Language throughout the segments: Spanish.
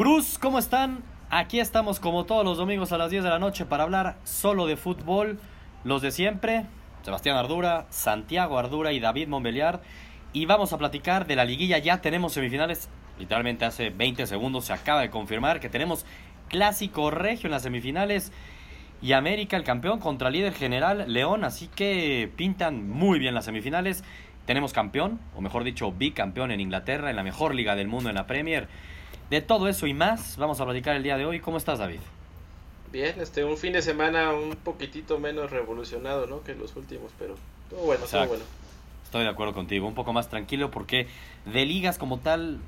Gruz, ¿cómo están? Aquí estamos como todos los domingos a las 10 de la noche para hablar solo de fútbol. Los de siempre, Sebastián Ardura, Santiago Ardura y David Montbeliard. Y vamos a platicar de la liguilla. Ya tenemos semifinales. Literalmente hace 20 segundos se acaba de confirmar que tenemos clásico regio en las semifinales. Y América, el campeón, contra el líder general León. Así que pintan muy bien las semifinales. Tenemos campeón, o mejor dicho, bicampeón en Inglaterra, en la mejor liga del mundo en la Premier. De todo eso y más vamos a platicar el día de hoy. ¿Cómo estás, David? Bien, este, un fin de semana un poquitito menos revolucionado, ¿no? Que los últimos, pero todo bueno, todo bueno. Estoy de acuerdo contigo, un poco más tranquilo porque de ligas como tal,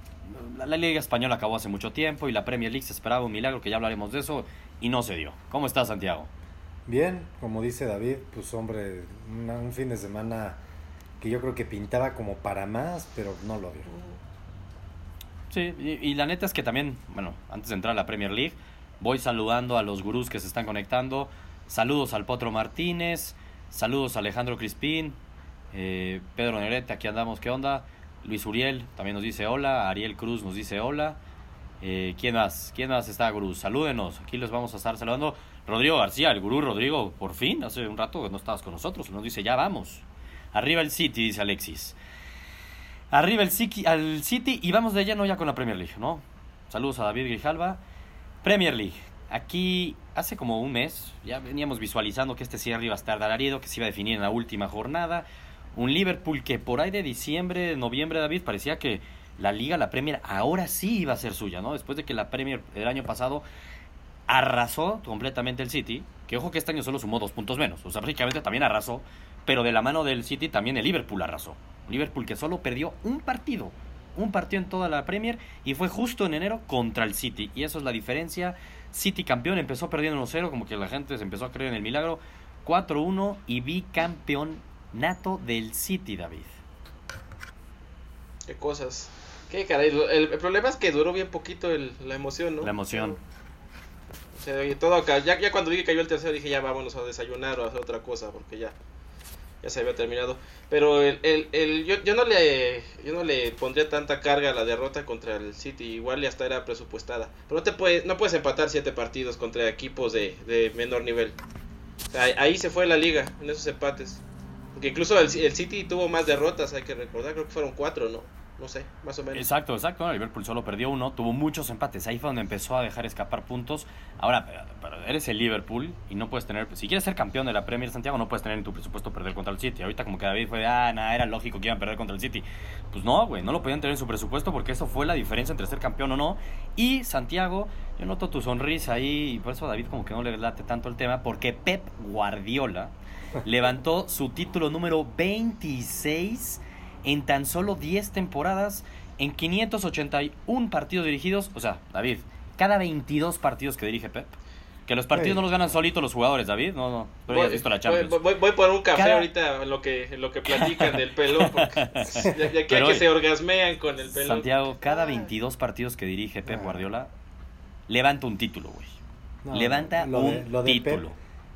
la, la, Liga Española acabó hace mucho tiempo y la Premier League se esperaba un milagro, que ya hablaremos de eso, y no se dio. ¿Cómo estás, Santiago? Bien, como dice David, pues hombre, una- un fin de semana que yo creo que pintaba como para más, pero no lo dio. Sí, y, la neta es que también, bueno, antes de entrar a la Premier League, voy saludando a los gurús que se están conectando. Saludos al Potro Martínez, saludos a Alejandro Crispín, eh, Pedro Negrete, aquí andamos, ¿qué onda? Luis Uriel también nos dice hola, Ariel Cruz nos dice hola. Eh, ¿Quién más? ¿Quién más está, gurús? Salúdenos, aquí les vamos a estar saludando. Rodrigo García, el gurú Rodrigo, por fin, hace un rato que no estabas con nosotros, nos dice ya vamos. Arriba el City, dice Alexis. Arriba el City, al City y vamos de lleno ya con la Premier League, ¿no? Saludos a David Grijalva. Premier League. Aquí hace como un mes ya veníamos visualizando que este cierre iba a estar alarido, que se iba a definir en la última jornada. Un Liverpool que por ahí de diciembre, noviembre, David, parecía que la liga, la Premier, ahora sí iba a ser suya, ¿no? Después de que la Premier el año pasado arrasó completamente el City, que ojo que este año solo sumó dos puntos menos, o sea, prácticamente también arrasó, pero de la mano del City también el Liverpool arrasó. Liverpool que solo perdió un partido, un partido en toda la Premier y fue justo en enero contra el City, y eso es la diferencia. City campeón, empezó perdiendo 1-0, como que la gente se empezó a creer en el milagro, 4-1 y bicampeón nato del City, David. Qué cosas. Qué caray, el, el problema es que duró bien poquito el- la emoción, ¿no? La emoción. O sea, y todo acá, ya, ya cuando vi que cayó el tercero dije ya vámonos a desayunar o a hacer otra cosa porque ya ya se había terminado. Pero el, el, el- yo, yo no le yo no le pondría tanta carga a la derrota contra el City, igual y hasta era presupuestada. Pero no te puedes no puedes empatar siete partidos contra equipos de, de menor nivel. Ahí se fue la liga en esos empates. Porque incluso el, el City tuvo más derrotas, hay que recordar, creo que fueron cuatro, ¿no? No sé, más o menos. Exacto, exacto. Liverpool solo perdió uno, tuvo muchos empates. Ahí fue donde empezó a dejar escapar puntos. Ahora, pero- eres el Liverpool y no puedes tener. Si quieres ser campeón de la Premier Santiago, no puedes tener en tu presupuesto perder contra el City. Ahorita, como que David fue de, ah, nada, era lógico que iban a perder contra el City. Pues no, güey, no lo podían tener en su presupuesto porque eso fue la diferencia entre ser campeón o no. Y Santiago, yo noto tu sonrisa ahí y por eso David, como que no le late tanto el tema, porque Pep Guardiola levantó su título número 26 en tan solo 10 temporadas, en 581 partidos dirigidos. O sea, David, cada 22 partidos que dirige Pep. Que los partidos Sí. no los ganan solitos los jugadores, David. No, no. Pero ya has visto la Champions. Voy, voy- voy por un café Cada- ahorita en lo que, en lo que platican del pelón. Porque ya, ya que, se orgasmean con el pelón. Santiago, cada Ah. 22 partidos que dirige Pep Ah. Guardiola, levanta un título, güey. No, levanta lo de- un de Pep- título.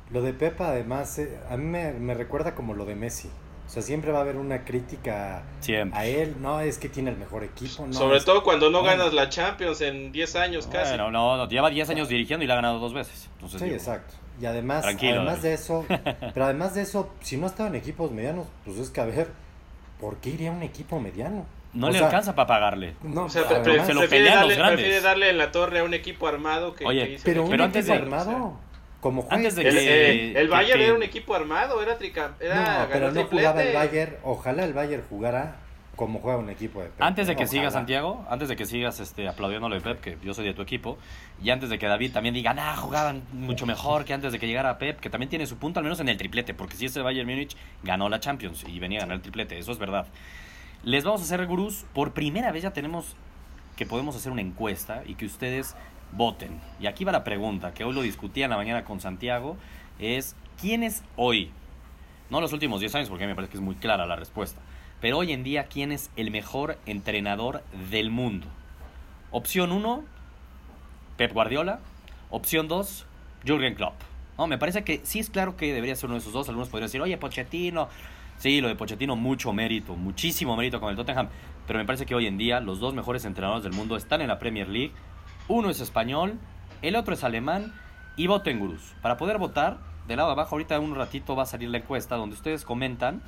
Lo de Pepa además, eh, a mí me, me recuerda como lo de Messi. O sea, siempre va a haber una crítica Siempre. a él. No, es que tiene el mejor equipo. No, Sobre es- todo cuando no ganas la Champions en 10 años casi. Bueno, no, no, lleva 10 años dirigiendo y la ha ganado dos veces. Entonces, Sí, digo, exacto. Y además, además de eso, pero además de eso, si no estaba en equipos medianos, pues es que a ver, ¿por qué iría a un equipo mediano? No O le sea, alcanza para pagarle. No, o sea, además- se lo pelean los grandes. prefiere darle en la torre a un equipo armado que, Oye, que hizo pero un un pero equipo antes de- armado, como juega antes de El, que- eh, el que- Bayern que- era un equipo armado, era trica, era No, pero no triplete. jugaba el Bayern. Ojalá el Bayern jugara como juega un equipo de Pep. Antes de que Ojalá. sigas, Santiago, antes de que sigas este, aplaudiéndole de Pep, que yo soy de tu equipo, y antes de que David también diga, ah, jugaban mucho mejor que antes de que llegara Pep, que también tiene su punto, al menos en el triplete, porque si ese Bayern Múnich ganó la Champions y venía a ganar el triplete, eso es verdad. Les vamos a hacer gurús, por primera vez ya tenemos que podemos hacer una encuesta y que ustedes voten. Y aquí va la pregunta, que hoy lo discutía en la mañana con Santiago, es, ¿quién es hoy? No los últimos 10 años, porque me parece que es muy clara la respuesta. Pero hoy en día, ¿quién es el mejor entrenador del mundo? Opción 1, Pep Guardiola. Opción 2, Jürgen Klopp. No, me parece que sí es claro que debería ser uno de esos dos. Algunos podrían decir, oye, Pochettino. Sí, lo de Pochettino, mucho mérito, muchísimo mérito con el Tottenham. Pero me parece que hoy en día los dos mejores entrenadores del mundo están en la Premier League. Uno es español, el otro es alemán y voten gurús. Para poder votar, del lado de abajo, ahorita en un ratito va a salir la encuesta donde ustedes comentan.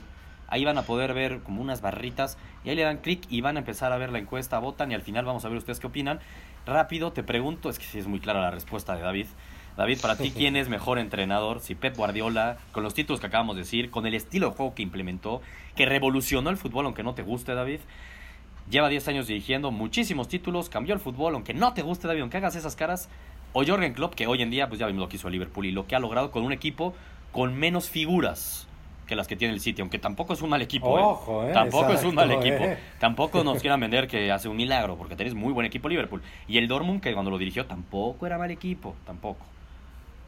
Ahí van a poder ver como unas barritas y ahí le dan clic y van a empezar a ver la encuesta, votan y al final vamos a ver ustedes qué opinan. Rápido, te pregunto, es que sí es muy clara la respuesta de David. David, para ti, ¿quién es mejor entrenador? Si Pep Guardiola, con los títulos que acabamos de decir, con el estilo de juego que implementó, que revolucionó el fútbol, aunque no te guste, David. Lleva 10 años dirigiendo muchísimos títulos, cambió el fútbol, aunque no te guste, David, aunque hagas esas caras. O Jorgen Klopp, que hoy en día, pues ya vimos lo que hizo el Liverpool y lo que ha logrado con un equipo con menos figuras que las que tiene el City, aunque tampoco es un mal equipo. ¿eh? Ojo, ¿eh? Tampoco es un mal equipo. ¿eh? Tampoco nos quieran vender que hace un milagro, porque tenéis muy buen equipo Liverpool. Y el Dortmund, que cuando lo dirigió, tampoco era mal equipo, tampoco.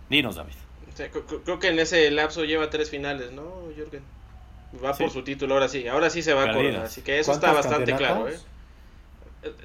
Dinos, David. O sea, creo que en ese lapso lleva tres finales, ¿no, Jürgen? Va Sí. por su título, ahora sí. Ahora sí se va a coronar. Así que eso está ¿Cuántos bastante claro, ¿eh?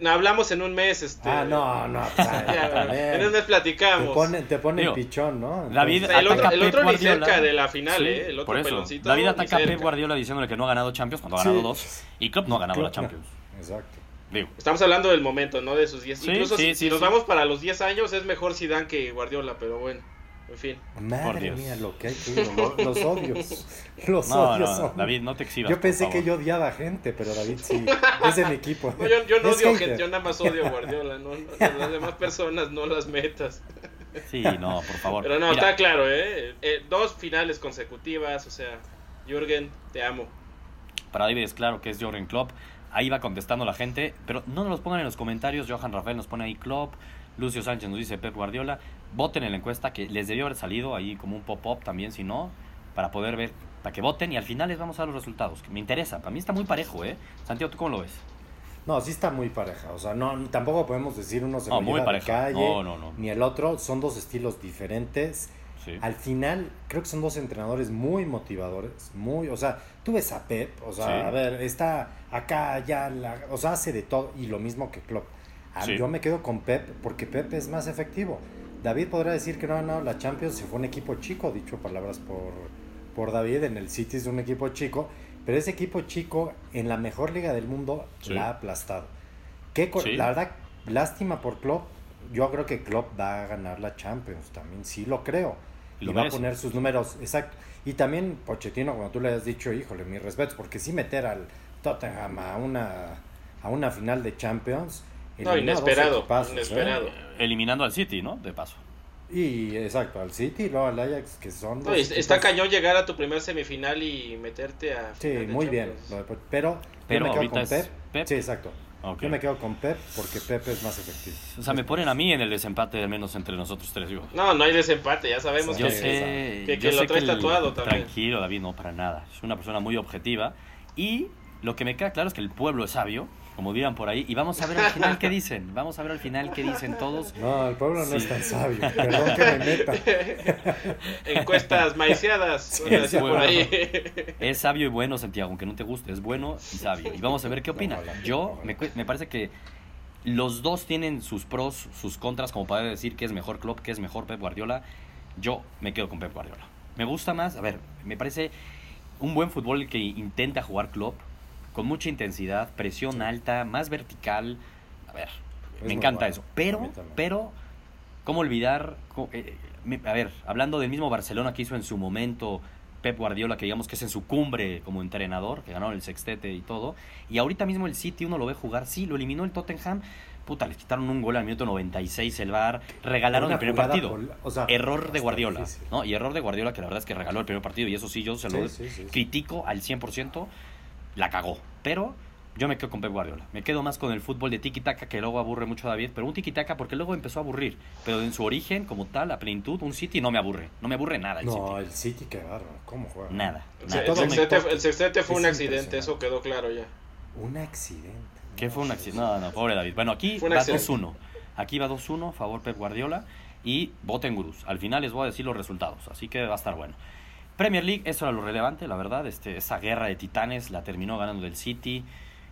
Hablamos en un mes, este... Ah, no, no. en un mes Te platicamos. pone, te pone Digo, el pichón, ¿no? David, O sea, el otro, el otro ni cerca de la final, Sí, ¿eh? El otro por eso. peloncito. David ataca a Pep. Guardiola diciéndole que no ha ganado Champions cuando ha ganado Sí. dos. Y Klopp no ha ganado la no. Champions. Exacto. Digo, Estamos hablando del momento, ¿no? De sus 10. Sí, Incluso sí, si, sí, si nos vamos para los 10 años, es mejor Zidane que Guardiola, pero bueno, en fin. Madre mía, lo que hay que lo- los odios. Los no, odios no, son- David, no te exhibas. Yo pensé que yo odiaba gente, pero David sí. Es de mi equipo. No, yo, yo no Es odio hater. gente, yo nada más odio a Guardiola, ¿no? Las demás personas no las metas. Sí, no, por favor. Pero no, Mira, está claro, ¿eh? Eh, Dos finales consecutivas, o sea, Jürgen, te amo. Para David es claro que es Jorgen Klopp. Ahí va contestando la gente, pero no nos los pongan en los comentarios. Johan Rafael nos pone ahí Klopp. Lucio Sánchez nos dice Pep Guardiola. Voten en la encuesta que les debió haber salido ahí como un pop-up también, si no, para poder ver, para que voten y al final les vamos a dar los resultados. Que me interesa, para mí está muy parejo, ¿eh? Santiago, ¿tú cómo lo ves? No, sí está muy pareja. O sea, no, tampoco podemos decir uno se No, muy de calle, no, no. ni el otro. Son dos estilos diferentes. Sí. Al final, creo que son dos entrenadores muy motivadores. Muy, o sea, tú ves a Pep, o sea, Sí. a ver, está acá, ya, la, o sea, hace de todo. Y lo mismo que Klopp. Ah, Sí. Yo me quedo con Pep porque Pep es más efectivo. David podrá decir que no ha ganado la Champions, se fue un equipo chico, dicho palabras por, por David, en el City es un equipo chico, pero ese equipo chico en la mejor liga del mundo Sí. la ha aplastado. ¿Qué Sí. La verdad, lástima por Klopp. Yo creo que Klopp va a ganar la Champions, también sí lo creo. Y Y, lo va a poner sus números, exacto. Y también Pochettino, como tú le has dicho, híjole, mis respetos, porque sí meter al Tottenham a una, a una final de Champions. No, inesperado, equipazos, ¿eh? inesperado. Eliminando al City, ¿no? De paso. Y exacto, al City y luego al Ajax, que son. No, dos y está cañón llegar a tu primer semifinal y meterte a. Sí, final de muy bien. Champions. lo Pero, Pero yo me quedo con Pep. Pep. Sí, exacto. Yo me quedo con Pep porque Pep es más efectivo. O sea, me ponen a mí en el desempate, al menos entre nosotros tres. Digo. No, no hay desempate, ya sabemos Yo que. Sí, sé, que- yo que lo sé traes el- tatuado también. Tranquilo, David, no para nada. Es una persona muy objetiva. Y lo que me queda claro es que el pueblo es sabio, como digan por ahí. Y vamos a ver al final qué dicen. Vamos a ver al final qué dicen todos. No, el pueblo no es tan sabio. Perdón que me meta. Encuestas maiciadas. por ahí. Es sabio y bueno, Santiago, aunque no te guste. Es bueno y sabio. Y vamos a ver qué opina. Yo, me, cu- me parece que los dos tienen sus pros, sus contras, como para decir que es mejor Klopp, que es mejor Pep Guardiola. Yo me quedo con Pep Guardiola. Me gusta más, a ver, me parece un buen fútbol que intenta jugar Klopp con mucha intensidad, presión alta, más vertical. A ver, Es me encanta bueno. eso. Pero, pero, ¿cómo olvidar? eh, a ver, hablando del mismo Barcelona que hizo en su momento Pep Guardiola, que digamos que es en su cumbre como entrenador, que ganó el sextete y todo. Y ahorita mismo el City uno lo ve jugar, sí, lo eliminó el Tottenham. Puta, le quitaron un gol al minuto 96 el VAR, regalaron el primer partido. por- o sea, error de Guardiola, difícil. ¿no? Y error de Guardiola que la verdad es que regaló el primer partido y eso sí, yo se lo Sí, sí, sí, sí. critico al 100%, la cagó. Pero yo me quedo con Pep Guardiola. Me quedo más con el fútbol de tiki-taka que luego aburre mucho a David, pero un tiki-taka porque luego empezó a aburrir. Pero en su origen, como tal, a plenitud, un City no me aburre. No me aburre nada el No, City. el City, qué bárbaro. ¿Cómo juega? Nada. El, nada. sextete, el sextete fue Es un accidente, eso quedó claro ya. Un accidente. ¿Qué fue un accidente? No, no, pobre David. Bueno, aquí va accidente. 2-1. Aquí va 2-1, favor Pep Guardiola. Y voten gurús. Al final les voy a decir los resultados, así que va a estar bueno. Premier League, eso era lo relevante, la verdad. Este, esa guerra de titanes la terminó ganando el City.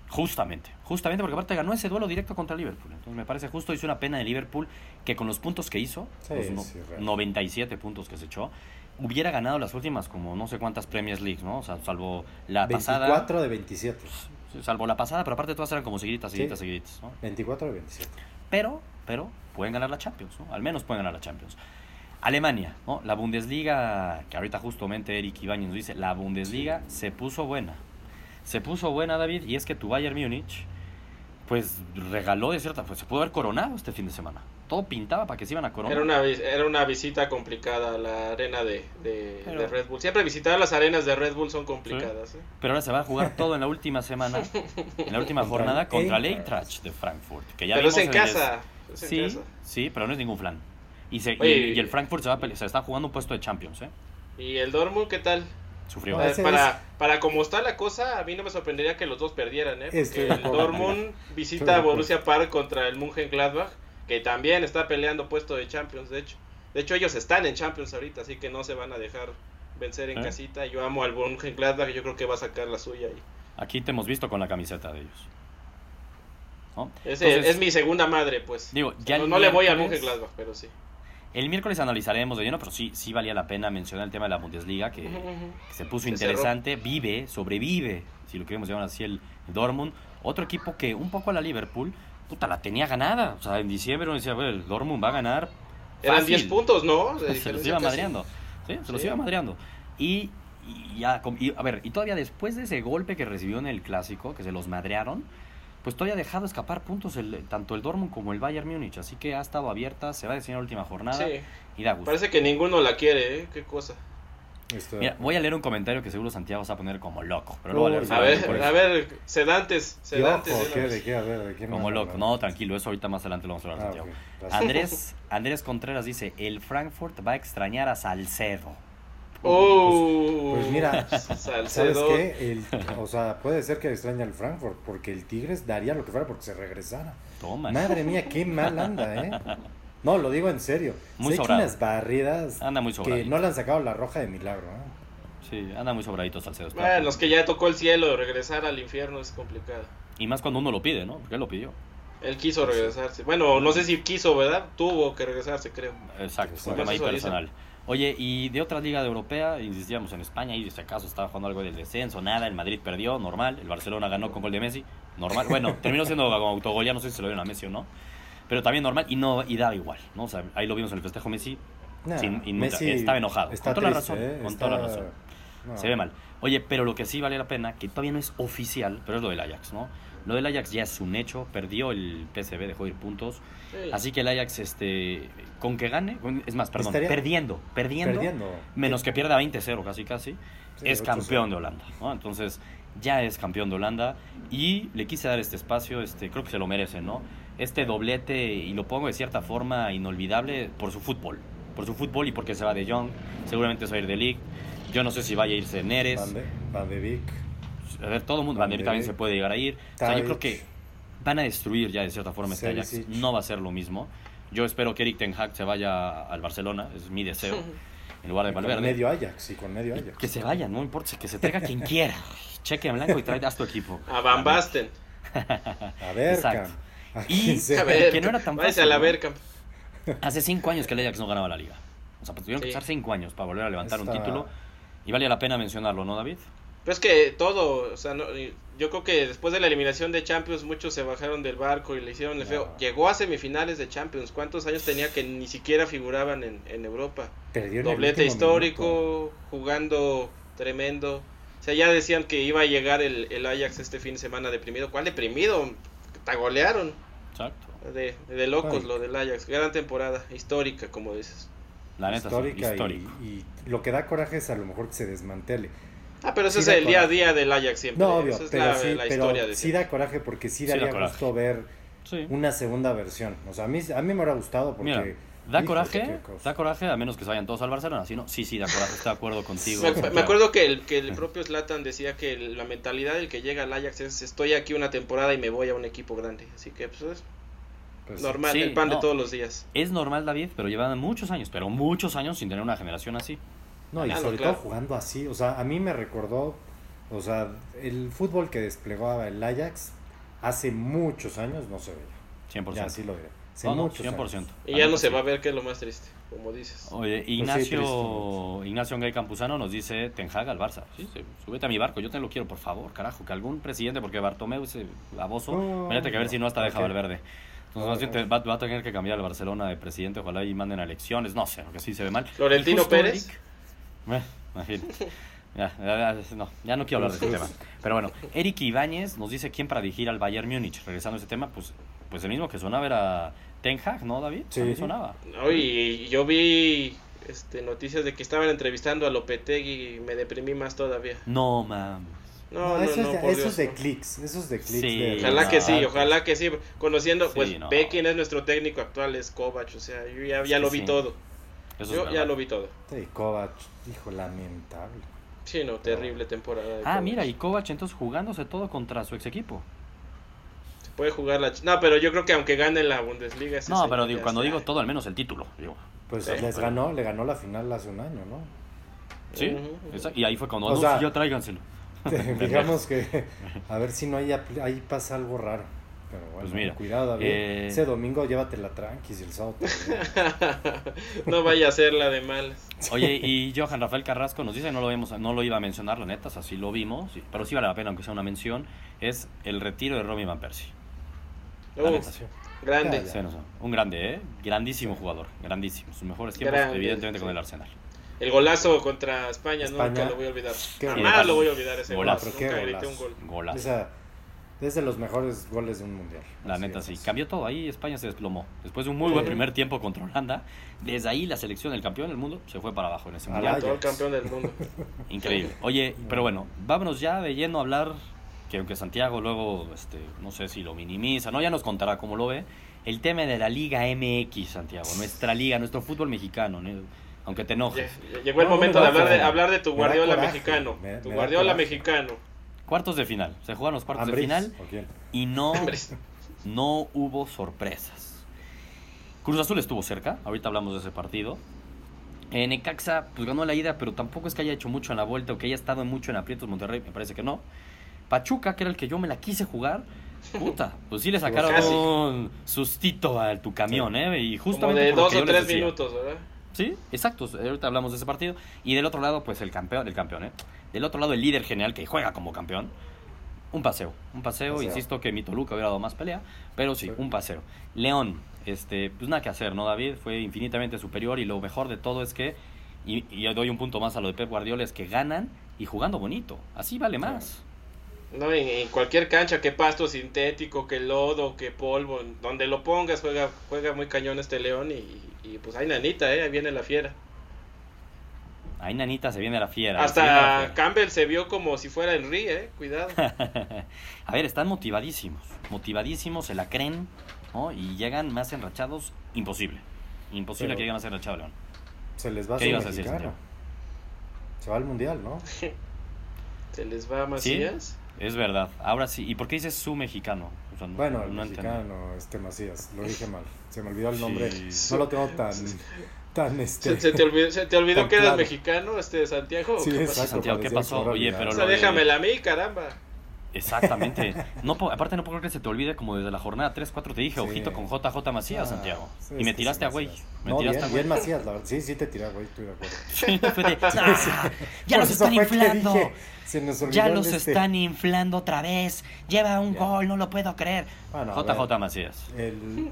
Justamente, justamente porque aparte ganó ese duelo directo contra Liverpool. Entonces me parece justo, hizo una pena de Liverpool que con los puntos que hizo, Sí, los no- sí, real. 97 puntos que se echó, hubiera ganado las últimas como no sé cuántas Premier Leagues, ¿no? O sea, salvo la pasada. 24 de 27. Salvo la pasada, pero aparte todas eran como seguiditas, seguiditas, Sí. seguiditas, ¿no? 24 de 27. Pero pero pueden ganar la Champions, ¿no? Al menos pueden ganar la Champions. Alemania, ¿no? La Bundesliga, que ahorita justamente Eric Ibáñez nos dice, la Bundesliga se puso buena. Se puso buena, David, y es que tu Bayern Múnich, pues regaló de cierta, pues se pudo haber coronado este fin de semana. Todo pintaba para que se iban a coronar. Era una, era una visita complicada a la arena de, de, Pero- de Red Bull. Siempre visitar las arenas de Red Bull son complicadas. ¿eh? Pero ahora se va a jugar todo en la última semana, en la última jornada contra el Eintracht. De Frankfurt. Que ya Pero es en casa. es en Sí, casa. sí, pero no es ningún flan. Y, se, y Oye, el- y el Frankfurt se, va a pele- se está jugando un puesto de Champions, ¿eh? ¿Y el Dortmund qué tal? Sufrió. Ese para, como está la cosa, a mí no me sorprendería que los dos perdieran, ¿eh? Porque el. Dortmund visita a. Borussia Park contra el Mönchengladbach, que también está peleando puesto de Champions, de hecho. De hecho, ellos están en Champions ahorita, así que no se van a dejar vencer en ¿Eh? casita. Yo amo al Mönchengladbach y yo creo que va a sacar la suya. Y Aquí te hemos visto con la camiseta de ellos. ¿No? ese Entonces, es mi segunda madre, pues. Digo, O sea, ya no, no le voy al Mönchengladbach, pero sí. El miércoles analizaremos de lleno, pero sí, sí valía la pena mencionar el tema de la Bundesliga, que, se puso Se interesante, vive, sobrevive, si lo queremos llamar así, el Dortmund. Otro equipo que un poco a la Liverpool, puta, la tenía ganada. O sea, en diciembre uno decía, "Bueno, el Dortmund va a ganar. Eran fácil". 10 puntos, ¿no? Se los iba casi. madreando. Sí, se los iba madreando. Y, y ya, y, a ver, y todavía después de ese golpe que recibió en el clásico, que se los madrearon, pues todavía ha dejado escapar puntos el, tanto el Dortmund como el Bayern Múnich. Así que ha estado abierta, se va a decidir la última jornada Sí. y da gusto. Parece que ninguno la quiere, ¿eh? Qué cosa. Estoy de Mira, voy a leer un comentario que seguro Santiago se va a poner como loco, pero lo voy a leer A ver, a ver, sedantes, ¿Y sedantes. ojo, de una ¿qué? vez. ¿De qué? A ver, ¿de qué me Como loco. No, tranquilo, eso ahorita más adelante lo vamos a hablar, Ah, Santiago. Andrés, Andrés Contreras dice, el Frankfurt va a extrañar a Salcedo. Oh, Pues mira, ¿Sabes Salcedo. qué? El, o sea, puede ser que extrañe al Frankfurt, porque el Tigres daría lo que fuera porque se regresara. Toma. Madre mía, qué mal anda, ¿eh? No, lo digo en serio. Muy se unas barridas Anda muy que no le han sacado la roja de milagro, ¿eh? Sí, anda muy sobradito Salcedo. Bueno, los que ya tocó el cielo, regresar al infierno es complicado. Y más cuando uno lo pide, ¿no? Porque él lo pidió. Él quiso regresarse. Bueno, no sé si quiso, ¿verdad? Tuvo que regresarse, creo. Exacto, un tema ahí dicen. Oye, y de otra liga de europea, insistíamos en España, y en este caso estaba jugando algo del descenso, nada, el Madrid perdió, normal, el Barcelona ganó con gol de Messi, normal, bueno, terminó siendo como autogolía, no sé si se lo dieron a Messi o no, pero también normal, y no y da igual, ¿no? O sea, ahí lo vimos en el festejo Messi, Nah, Sin- y nunca- Messi estaba enojado, está con toda la razón, ¿eh? con Está- toda la razón. no. se ve mal. Oye, pero lo que sí vale la pena, que todavía no es oficial, pero es lo del Ajax, ¿no? Lo del Ajax ya es un hecho, perdió el PSV, dejó de ir puntos, Sí. así que el Ajax, este, con que gane, es más, perdón, Estaría- perdiendo, perdiendo, Perdiendo. menos que pierda 20-0 casi casi, Sí, es 8-0. campeón de Holanda, ¿no? Entonces, ya es campeón de Holanda y le quise dar este espacio, este, creo que se lo merece, ¿no? Este doblete, y lo pongo de cierta forma inolvidable por su fútbol, por su fútbol y porque se va de Young, seguramente se va a ir de League, yo no sé si vaya a irse Neres, Van de, Van de Beek. a ver, todo el mundo, Van de Beek también se puede llegar a ir, o sea, yo creo que van a destruir ya de cierta forma este Ajax, no va a ser lo mismo, yo espero que Eric Ten Hag se vaya al Barcelona, es mi deseo, en lugar de Y con Valverde. medio Ajax, y con medio Ajax. Que se vayan, no importa, que se traiga quien quiera. Cheque en blanco y trae tu equipo. A Van Basten. A ver, Exacto. Cam. A Y-. A ver, que no era tan fácil, a la ¿no? Bergkamp. Hace cinco años que el Ajax no ganaba la liga. O sea, pues tuvieron que pasar cinco años para volver a levantar un título. Y valía la pena mencionarlo, ¿no, David? Pero es que todo, o sea, no- yo creo que después de la eliminación de Champions muchos se bajaron del barco y le hicieron el feo. No. Llegó a semifinales de Champions. ¿Cuántos años tenía que ni siquiera figuraban en, en Europa? Perdió en Doblete histórico, jugando tremendo. O sea, ya decían que iba a llegar el, el Ajax este fin de semana deprimido. ¿Cuál deprimido? Te golearon. Exacto. De, de locos Ay. lo del Ajax. Gran temporada, histórica, como dices. La neta, sí, histórica. Y, lo que da coraje es a lo mejor que se desmantele. Ah, pero eso Sí es da el día a día del Ajax siempre. No, obvio, Esa es pero la, sí, la pero historia de sí da coraje porque sí Sí da daría coraje. gusto ver Sí. una segunda versión. O sea, a mí, a mí me hubiera gustado porque... Mira, da coraje, da coraje a menos que se vayan todos al Barcelona. Si no, sí, sí, da coraje, estoy de acuerdo contigo. Me, acuerdo que el, que el propio Zlatan decía que el- la mentalidad del que llega al Ajax es estoy aquí una temporada y me voy a un equipo grande. Así que pues es Pues sí. normal, Sí, el pan no. de todos los días. Es normal, David, pero llevan muchos años, pero muchos años sin tener una generación así. No, y sobre claro. todo jugando así. O sea, a mí me recordó, o sea, el fútbol que desplegaba el Ajax hace muchos años no se veía. 100%. Ya así lo diré. Hace No, no, muchos 100%. años. Y ya no se va a ver que es lo más triste, como dices. Oye, Pues sí, Ignacio, triste. Ignacio Gay Campuzano nos dice Ten Hag al Barça. Sí, sí, súbete a mi barco, yo te lo quiero, por favor, carajo, que algún presidente, porque Bartomeu ese baboso, No, que a ver si no hasta deja ok. Valverde. Entonces, más bien te- va, va a tener que cambiar el Barcelona de presidente, ojalá y manden a elecciones, no sé, porque sí se ve mal. Florentino Pérez. Eric- Eh. Ya, ya, ya, no, ya no quiero hablar de este tema. Pero bueno, Eric Ibáñez nos dice quién para dirigir al Bayern Múnich. Regresando a ese tema, pues, pues el mismo que sonaba era Ten Hag, ¿no, David? Sí. También sonaba. No, y yo vi este, noticias de que estaban entrevistando a Lopetegui y me deprimí más todavía. No, mames. No, no, eso, no, es, eso Dios, es de no. clics, eso es de clics. Sí. de- Ojalá que sí, ojalá que sí. Conociendo, Sí, pues no. ve quién es nuestro técnico actual, es Kovac. O sea, yo ya, ya Sí, lo sí. vi todo. Eso Yo ya lo vi todo. Sí, Kovac, hijo, lamentable. Sí, no, terrible temporada. de Ah, Kovac. mira, y Kovac entonces jugándose todo contra su ex equipo. Se puede jugar la. No, pero yo creo que aunque gane la Bundesliga. ese No, pero digo, cuando digo todo, al menos el título. Digo. Pues Sí, les pero- ganó, le ganó la final hace un año, ¿no? Sí, esa- y ahí fue cuando, O no, sea- sí, ya tráiganselo. Digamos que a ver si no hay ahí pasa algo raro. Pero bueno, Pues mira, cuidado, David. eh, Ese domingo llévatela tranqui, si el sábado también. no vaya a ser la de malas. Oye, y Johan Rafael Carrasco nos dice, no lo, vemos, no lo iba a mencionar, la neta, o sea, sí lo vimos, pero sí vale la pena, aunque sea una mención, es el retiro de Robbie Van Persie. La Uf, neta, sí. grande. Ya, Sí, no sé, un grande, ¿eh? Grandísimo jugador, grandísimo. Sus mejores tiempos, Grande, evidentemente, con el Arsenal. El golazo contra España, España. nunca lo voy a olvidar. Jamás lo voy a olvidar ese Golazo. Nunca grité un golazo. gol. Golazo. Esa, es de los mejores goles de un mundial. La neta, sí. Cambió todo. Ahí España se desplomó. Después de un muy Sí. buen primer tiempo contra Holanda, desde ahí la selección del campeón del mundo se fue para abajo en ese Al mundial. Todo el campeón del mundo. Increíble. Oye, pero bueno, vámonos ya de lleno a hablar, que aunque Santiago luego, este, no sé si lo minimiza, no, ya nos contará cómo lo ve, el tema de la Liga MX, Santiago, nuestra liga, nuestro fútbol mexicano, ¿no? aunque te enojes. Llegó el No, momento me de hablar de, hablar de tu Me Guardiola coraje. mexicano. Me- tu me Guardiola mexicano. Cuartos de final, se juegan los cuartos de final y no, no hubo sorpresas. Cruz Azul estuvo cerca, ahorita hablamos de ese partido. Eh, Necaxa pues ganó la ida, pero tampoco es que haya hecho mucho en la vuelta o que haya estado mucho en aprietos Monterrey, me parece que no. Pachuca, que era el que yo me la quise jugar, puta, pues sí le sacaron un sustito a tu camión, ¿eh? Y Como justamente de por lo dos o tres minutos, ¿verdad? Sí, exacto. Ahorita hablamos de ese partido. Y del otro lado, pues el campeón, el campeón, ¿eh? Del otro lado, el líder general que juega como campeón. Un paseo. Un paseo, Paseo. insisto que mi Toluca hubiera dado más pelea. Pero sí, Sí. un paseo. León, este, pues nada que hacer, ¿no, David? Fue infinitamente superior. Y lo mejor de todo es que, y, y yo doy un punto más a lo de Pep Guardiola, es que ganan y jugando bonito. Así vale más. No, en, en cualquier cancha, que pasto sintético, que lodo, que polvo, donde lo pongas, juega, juega muy cañón este León y, y, pues hay nanita, ¿eh? Ahí viene la fiera. Ahí Nanita se viene la fiera. se viene la Hasta fiera. Campbell se vio como si fuera Henry, ¿eh? Cuidado. A ver, están motivadísimos. Motivadísimos, se la creen, ¿no? Y llegan más enrachados, imposible. Imposible Pero- que lleguen más enrachados, León. Se les va a ¿Qué su ibas a decir. Se va al mundial, ¿no? Se les va a Macías. Es verdad. Ahora sí. ¿Y por qué dices su mexicano? O sea, no- Bueno, el no entendí. mexicano, este Macías, lo dije mal. Se me olvidó el nombre. Sí. No lo tengo tan, tan este. ¿Se, se te olvidó, se te olvidó que eras claro. mexicano, este Santiago? Sí, ¿Qué exacto. pasó? Santiago, ¿qué pasó? Oye, pero O sea, de- déjamela a mí, caramba. Exactamente. No, aparte no puedo creer que se te olvide como desde la jornada 3, 4 te dije, Sí. ojito con JJ Macías, Ah, Santiago. sí, y me tiraste sí, a güey. Me No, tiraste bien, a güey. bien Macías, la verdad. Sí, sí te tiré a güey, estoy de acuerdo. Sí, fue de, "Ah, ya eso están inflando. dije, se nos olvidó Ya los este. están inflando otra vez. Lleva un Ya. gol, no lo puedo creer. Bueno, JJ ver, Macías. el-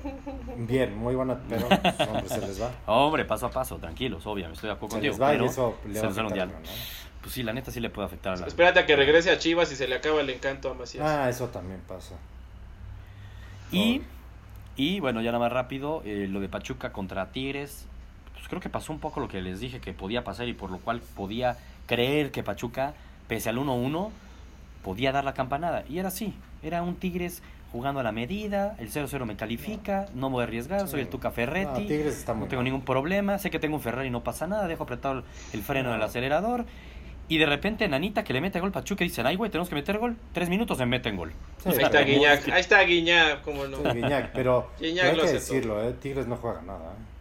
Bien, muy buena, pero hombre, se les va. Hombre, paso a paso, tranquilos, obvio, estoy de acuerdo Se contigo. les va y pero eso le se va. Pues sí, la neta sí le puede afectar a la. Espérate a que regrese a Chivas y se le acaba el encanto a Macías. Ah, eso también pasa. Y, y bueno, ya nada más rápido, eh, lo de Pachuca contra Tigres. Pues creo que pasó un poco lo que les dije que podía pasar y por lo cual podía creer que Pachuca, pese al 1-1, podía dar la campanada. Y era así, era un Tigres jugando a la medida, el 0-0 me califica, no me voy a arriesgar, soy el Tuca Ferretti. No, Tigres está No tengo ningún problema, sé que tengo un Ferrari, no pasa nada, dejo apretado el- freno del acelerador. Y de repente, Nanita que le mete gol Pachuca y dicen, ay, güey, tenemos que meter gol. Tres minutos se meten gol. Sí, ahí está Guiñac, ahí está Guiñac, cómo no. Sí, Guiñac, pero Guiñac hay lo que decirlo, ¿eh? Tigres no juega nada. ¿eh?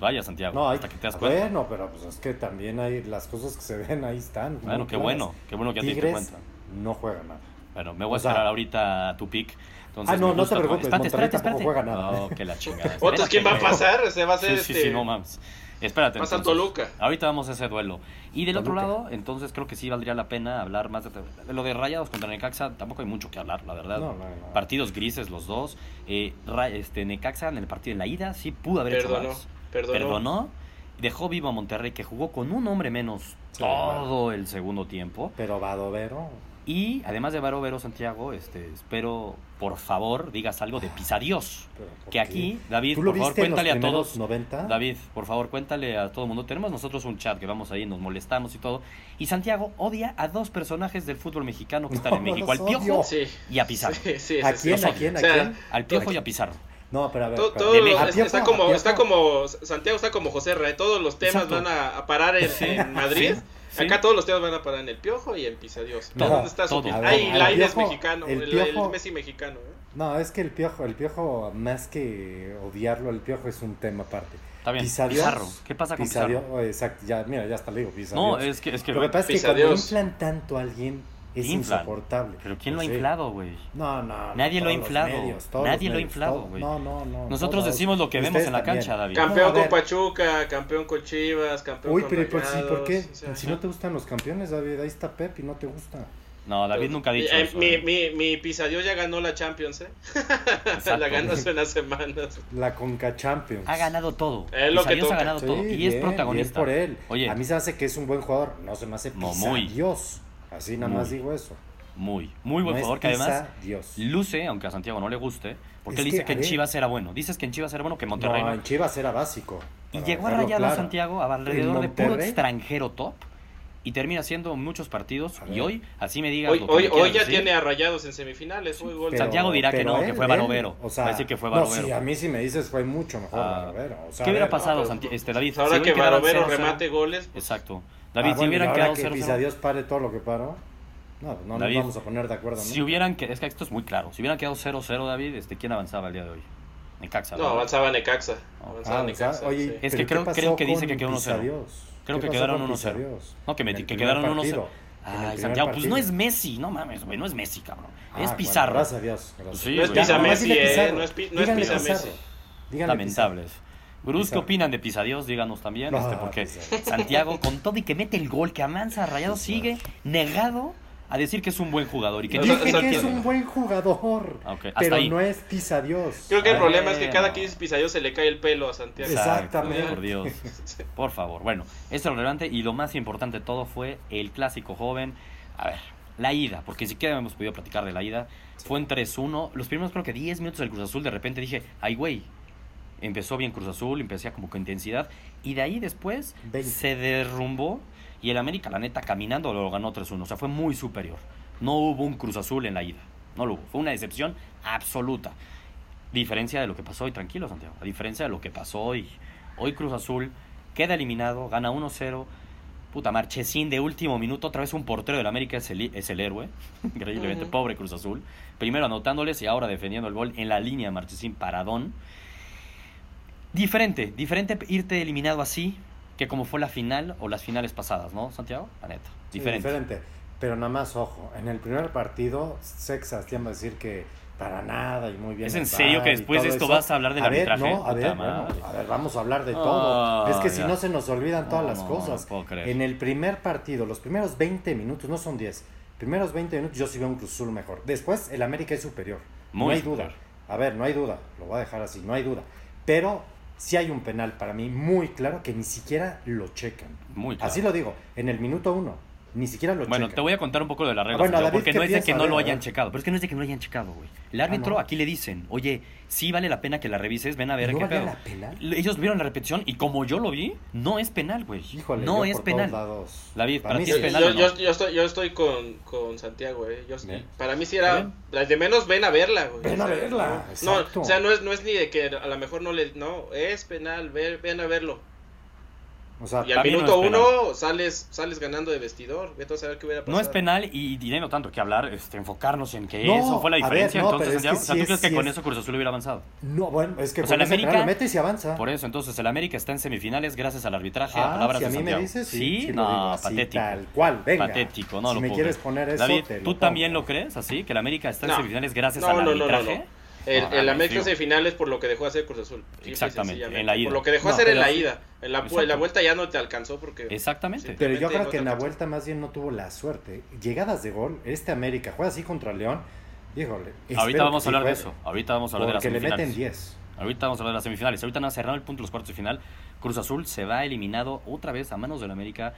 Vaya, Santiago, No, hay, hasta que te das cuenta. bueno, pero pues es que también hay las cosas que se ven ahí están. Bueno, qué claras. bueno, qué bueno que a ti te Tigres cuenta. no juega nada. Bueno, me voy a O sea- esperar ahorita a tu pick. Entonces, Ah, no, no te preocupes, Espérate, espérate, espérate. juega nada. Oh, que la chingada. Otros, ¿quién va a pasar? Se va a hacer Sí, sí, este. sí, no mames. Espérate. Pasa entonces. Toluca. Ahorita vamos a ese duelo. Y del otro lado, entonces creo que sí valdría la pena hablar más de, de lo de Rayados contra Necaxa. Tampoco hay mucho que hablar, la verdad. No, no, no. Partidos grises los dos. Eh, este, Necaxa en el partido en la ida sí pudo haber hecho más. Perdonó. Perdonó. Dejó vivo a Monterrey que jugó con un hombre menos Sí, todo el segundo tiempo. Pero Badovero. Y además de Varo Vero Santiago, este, espero por favor digas algo de Pisadios. ¿por Que aquí, David, ¿Tú lo por favor, cuéntale a todos. 90? David, por favor, cuéntale a todo el mundo. Tenemos nosotros un chat que vamos ahí, nos molestamos y todo. Y Santiago odia a dos personajes del fútbol mexicano que están No, en México: al Piojo. Sí. y a Pizarro. Sí, sí, ¿A sí, quién? sí. ¿A quién? ¿A O sea, quién? Al Piojo y a Pizarro. No, pero a ver. Todo, pero- todo México. A es- Piojo, está como Piojo. está como Santiago está como José Ray todos los temas Exacto. van a, a parar en, Sí, en Madrid sí, sí. acá todos los temas van a parar en el Piojo y en Pisadios No, ¿dónde está su. Piojo? Ay el Lainez Piojo- mexicano el el, el Piojo- Messi mexicano ¿eh? No, es que el piojo, el piojo, más que odiarlo, el piojo es un tema aparte. Está bien. Pisadios, Pizarro. ¿Qué pasa con Pisadio- Pizarro? oh, exacto, ya, mira, ya hasta le digo Pisadios. No, es que, es que Lo que pasa es que cuando inflan tanto a alguien es Inflan. insoportable. Pero ¿quién lo ha inflado, güey? No, no. Nadie lo ha inflado. medios, Nadie lo ha inflado, güey. No, no, no. Nosotros todos. decimos lo que vemos en la también. cancha, David. Cam- campeón con Pachuca campeón con Chivas campeón Uy, con pero pues sí, ¿por qué? Rayados, o sea, si no te gustan los campeones, David, ahí está Pep y no te gusta. No, David nunca ha dicho Eh, eso. mi, eh. mi, mi Pisadios ya ganó la Champions ¿eh? Exacto. la ganó hace unas semanas La Conca Champions. Ha ganado todo. Es lo que Pisadios ha ganado Sí, todo. Y es protagonista. bien por él. Oye, A mí se hace que es un buen jugador, no se me hace No, pisa muy. Dios. Así nada más digo eso. muy, muy buen No jugador que además Dios. luce, aunque a Santiago no le guste, porque Es él dice que, en ver. Chivas era bueno. Dices que en Chivas era bueno que en Monterrey no, no. en Chivas era básico. Y llegó a Rayados claro. Santiago alrededor de puro extranjero top y termina haciendo muchos partidos. Y hoy, así me digas hoy, lo que hoy, me hoy ya decir, tiene a Rayados en semifinales fue gol Pero- Santiago dirá que no, que él- fue él, Barovero. O sea, Va a decir que fue No, Barovero. sí, a mí sí me dices fue mucho mejor Ah, Barovero. O sea, ¿Qué hubiera ver, pasado, pues, Santi- pues, este, David? ahora Si que Barovero 0-0, remate goles pues, Exacto. ah, David, si bueno, y hubieran ahora quedado que 0-0. Pisadios pare todo lo que paró. No, no David, nos vamos a poner de acuerdo, ¿no? Si hubieran que, es que esto es muy claro. Si hubieran quedado 0-0, David, este, ¿quién avanzaba el día de hoy? Necaxa. no ¿verdad? avanzaba Necaxa Ah, avanzaba Ah, Necaxa oye, sí. Es ¿pero que creo- creo que dice que quedó 1-0. Creo ¿Qué que quedaron con 1-0. Pisadios? No, que, que quedaron 1-0. partido. En el Ay, Santiago, pues no es Messi, no mames, güey, no es Messi, cabrón. Ah, es bueno, Pizarro. gracias a Dios. gracias. Sí, no es. Pisa Messi eh, Pizarro. no es, pi- no es Pisa Pizarro. Messi Lamentables. Brus, ¿qué opinan de Pisadios? Díganos también, este, porque Pizarro. Santiago, con todo y que mete el gol, que amansa Rayado, Pizarro. sigue negado a decir que es un buen jugador y que No, Dije Santiago. que es un buen jugador, Ah, pero ahí. no es Pisadios. creo que el problema es que cada que dice Pisadios se le cae el pelo a Santiago. Exactamente. Por Dios. Por favor. Bueno, esto es lo relevante y lo más importante de todo fue el clásico joven. A ver, la ida, porque siquiera hemos podido platicar de la ida. Fue en 3-1. Los primeros creo que 10 minutos del Cruz Azul, de repente dije, ay, güey. Empezó bien Cruz Azul, empecé como con intensidad. Y de ahí después 20. se derrumbó. Y el América, la neta, caminando lo ganó 3-1. O sea, fue muy superior. No hubo un Cruz Azul en la ida. No lo hubo. Fue una decepción absoluta. Diferencia de lo que pasó hoy, tranquilo, Santiago. A diferencia de lo que pasó hoy. Hoy Cruz Azul queda eliminado, gana 1-0. Puta, Marchesín de último minuto, otra vez un portero del América es el, es el héroe. Increíblemente, pobre Cruz Azul. Primero anotándoles y ahora defendiendo el gol en la línea Marchesín Paradón. Diferente, diferente irte eliminado así que como fue la final o las finales pasadas, ¿no, Santiago? La neta. Sí, Diferente. diferente. Pero nada más, ojo, en el primer partido, Sexas te iba a decir que para nada y muy bien. ¿Es en serio que después de esto eso. vas a hablar del a ver, arbitraje? No, a ver, bueno, a ver, vamos a hablar de Ah, todo. es que si no se nos olvidan todas las cosas. no. En el primer partido, los primeros 20 minutos, no son 10, primeros 20 minutos yo sí veo un Cruz Azul mejor. Después, el América es superior. no hay duda. A ver, no hay duda. Lo voy a dejar así, no hay duda. Pero sí hay un penal para mí muy claro que ni siquiera lo checan. Muy claro. Así lo digo, en el minuto uno, ni siquiera lo Bueno, te voy a contar un poco de la regla, Ah, bueno, porque ¿qué no es de que no ver, lo hayan checado, pero es que no es de que no lo hayan checado, güey. El árbitro no. aquí le dicen, oye, sí vale la pena que la revises, ven a ver ¿No qué valía pedo. la pena? Ellos vieron la repetición y como yo lo vi, no es penal, güey. Híjole, no yo es por penal. todos lados. David, para mí ti yo, es penal yo, o no? yo- yo estoy, yo estoy con, con Santiago, eh. Yo, Bien. para mí sí ¿Está era. Las de menos ven a verla, güey. Ven a verla, No, o sea, no es, no es ni de que a lo mejor no le. No, es penal, ven, ven a verlo. O sea, Y al no minuto penal. uno sales, sales ganando de vestidor. Vete a saber qué hubiera pasado. No es penal y teniendo tanto que hablar, este, enfocarnos en que No, eso fue la a ver, diferencia. no, entonces, Santiago, o sea, sí ¿tú es- crees que sí con es- eso Cruz Azul hubiera avanzado? no, bueno, es que O sea, penal América- lo metes y avanza. Por eso, entonces el América está en semifinales gracias al arbitraje. Ah, a palabras si a de mí me Santiago. dices, sí, sí, no, digo así, patético. tal cual, venga. Patético, no Si lo me puedo quieres poner eso, David, te lo ¿tú pongo. también lo crees así? Que el América está en No. semifinales gracias No, al no, no, no, arbitraje. El, el América sí. en semifinales por lo que dejó hacer Cruz Azul. Exactamente, en la ida. Por lo que dejó No, hacer en la sí. ida. En la, en la vuelta ya no te alcanzó porque... Exactamente. Pero yo creo no que en la vuelta más bien no tuvo la suerte. Llegadas de gol, este América juega así contra León. Híjole. Ahorita vamos a hablar de eso. Ahorita vamos a hablar de las Porque le semifinales. meten 10. Ahorita vamos a hablar de las semifinales. Ahorita no ha cerrado el punto de los cuartos de final. Cruz Azul se va eliminado otra vez a manos del América.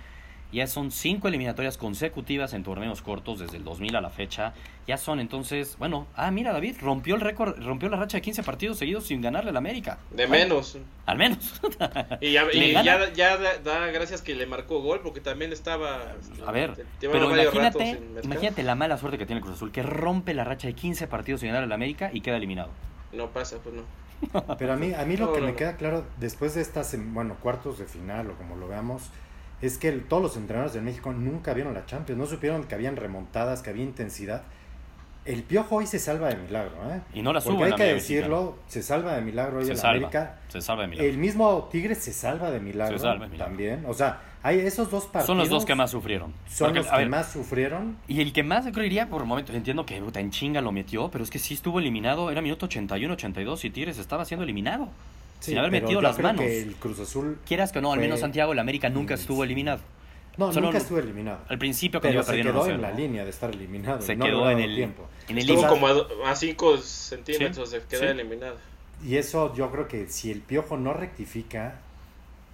Ya son cinco eliminatorias consecutivas en torneos cortos desde el 2000 a la fecha. Ya son entonces, bueno, ah, mira David, rompió el récord, rompió la racha de 15 partidos seguidos sin ganarle al América. De Bueno, menos. Al menos. Y ya, y ya, ya da, da gracias que le marcó gol porque también estaba... A ver, llevaba pero varios ratos imagínate, imagínate la mala suerte que tiene el Cruz Azul, que rompe la racha de 15 partidos sin ganar al América y queda eliminado. No pasa, pues no. Pero a mí, a mí lo No, que no, me no. queda claro después de estas, bueno, cuartos de final o como lo veamos, es que todos los entrenadores de México nunca vieron la Champions, no supieron que habían remontadas, que había intensidad. El Piojo hoy se salva de milagro, ¿eh? Y no la Porque suben hay a que decirlo, se salva de milagro hoy Se en salva. América. Se salva de milagro. El mismo Tigres se salva de milagro, Se salva de milagro. también. O sea, hay esos dos partidos. Son los dos que más sufrieron. Son Porque, los que ver, más sufrieron. Y el que más, iría por momentos, entiendo que puta, en chinga lo metió, pero es que sí estuvo eliminado, era minuto 81, 82 y Tigres estaba siendo eliminado. Sí, sin haber metido las manos. que el Cruz Azul. Quieras que no, al Fue- menos Santiago, el América nunca estuvo eliminado. No, Solo nunca estuvo eliminado. Al principio Pero iba se perdiendo quedó 1-0, en la línea de estar eliminado. Se no quedó en el tiempo. en el Estuvo como a, do- a 5 centímetros de quedar Sí. eliminado. Y eso yo creo que si el Piojo no rectifica,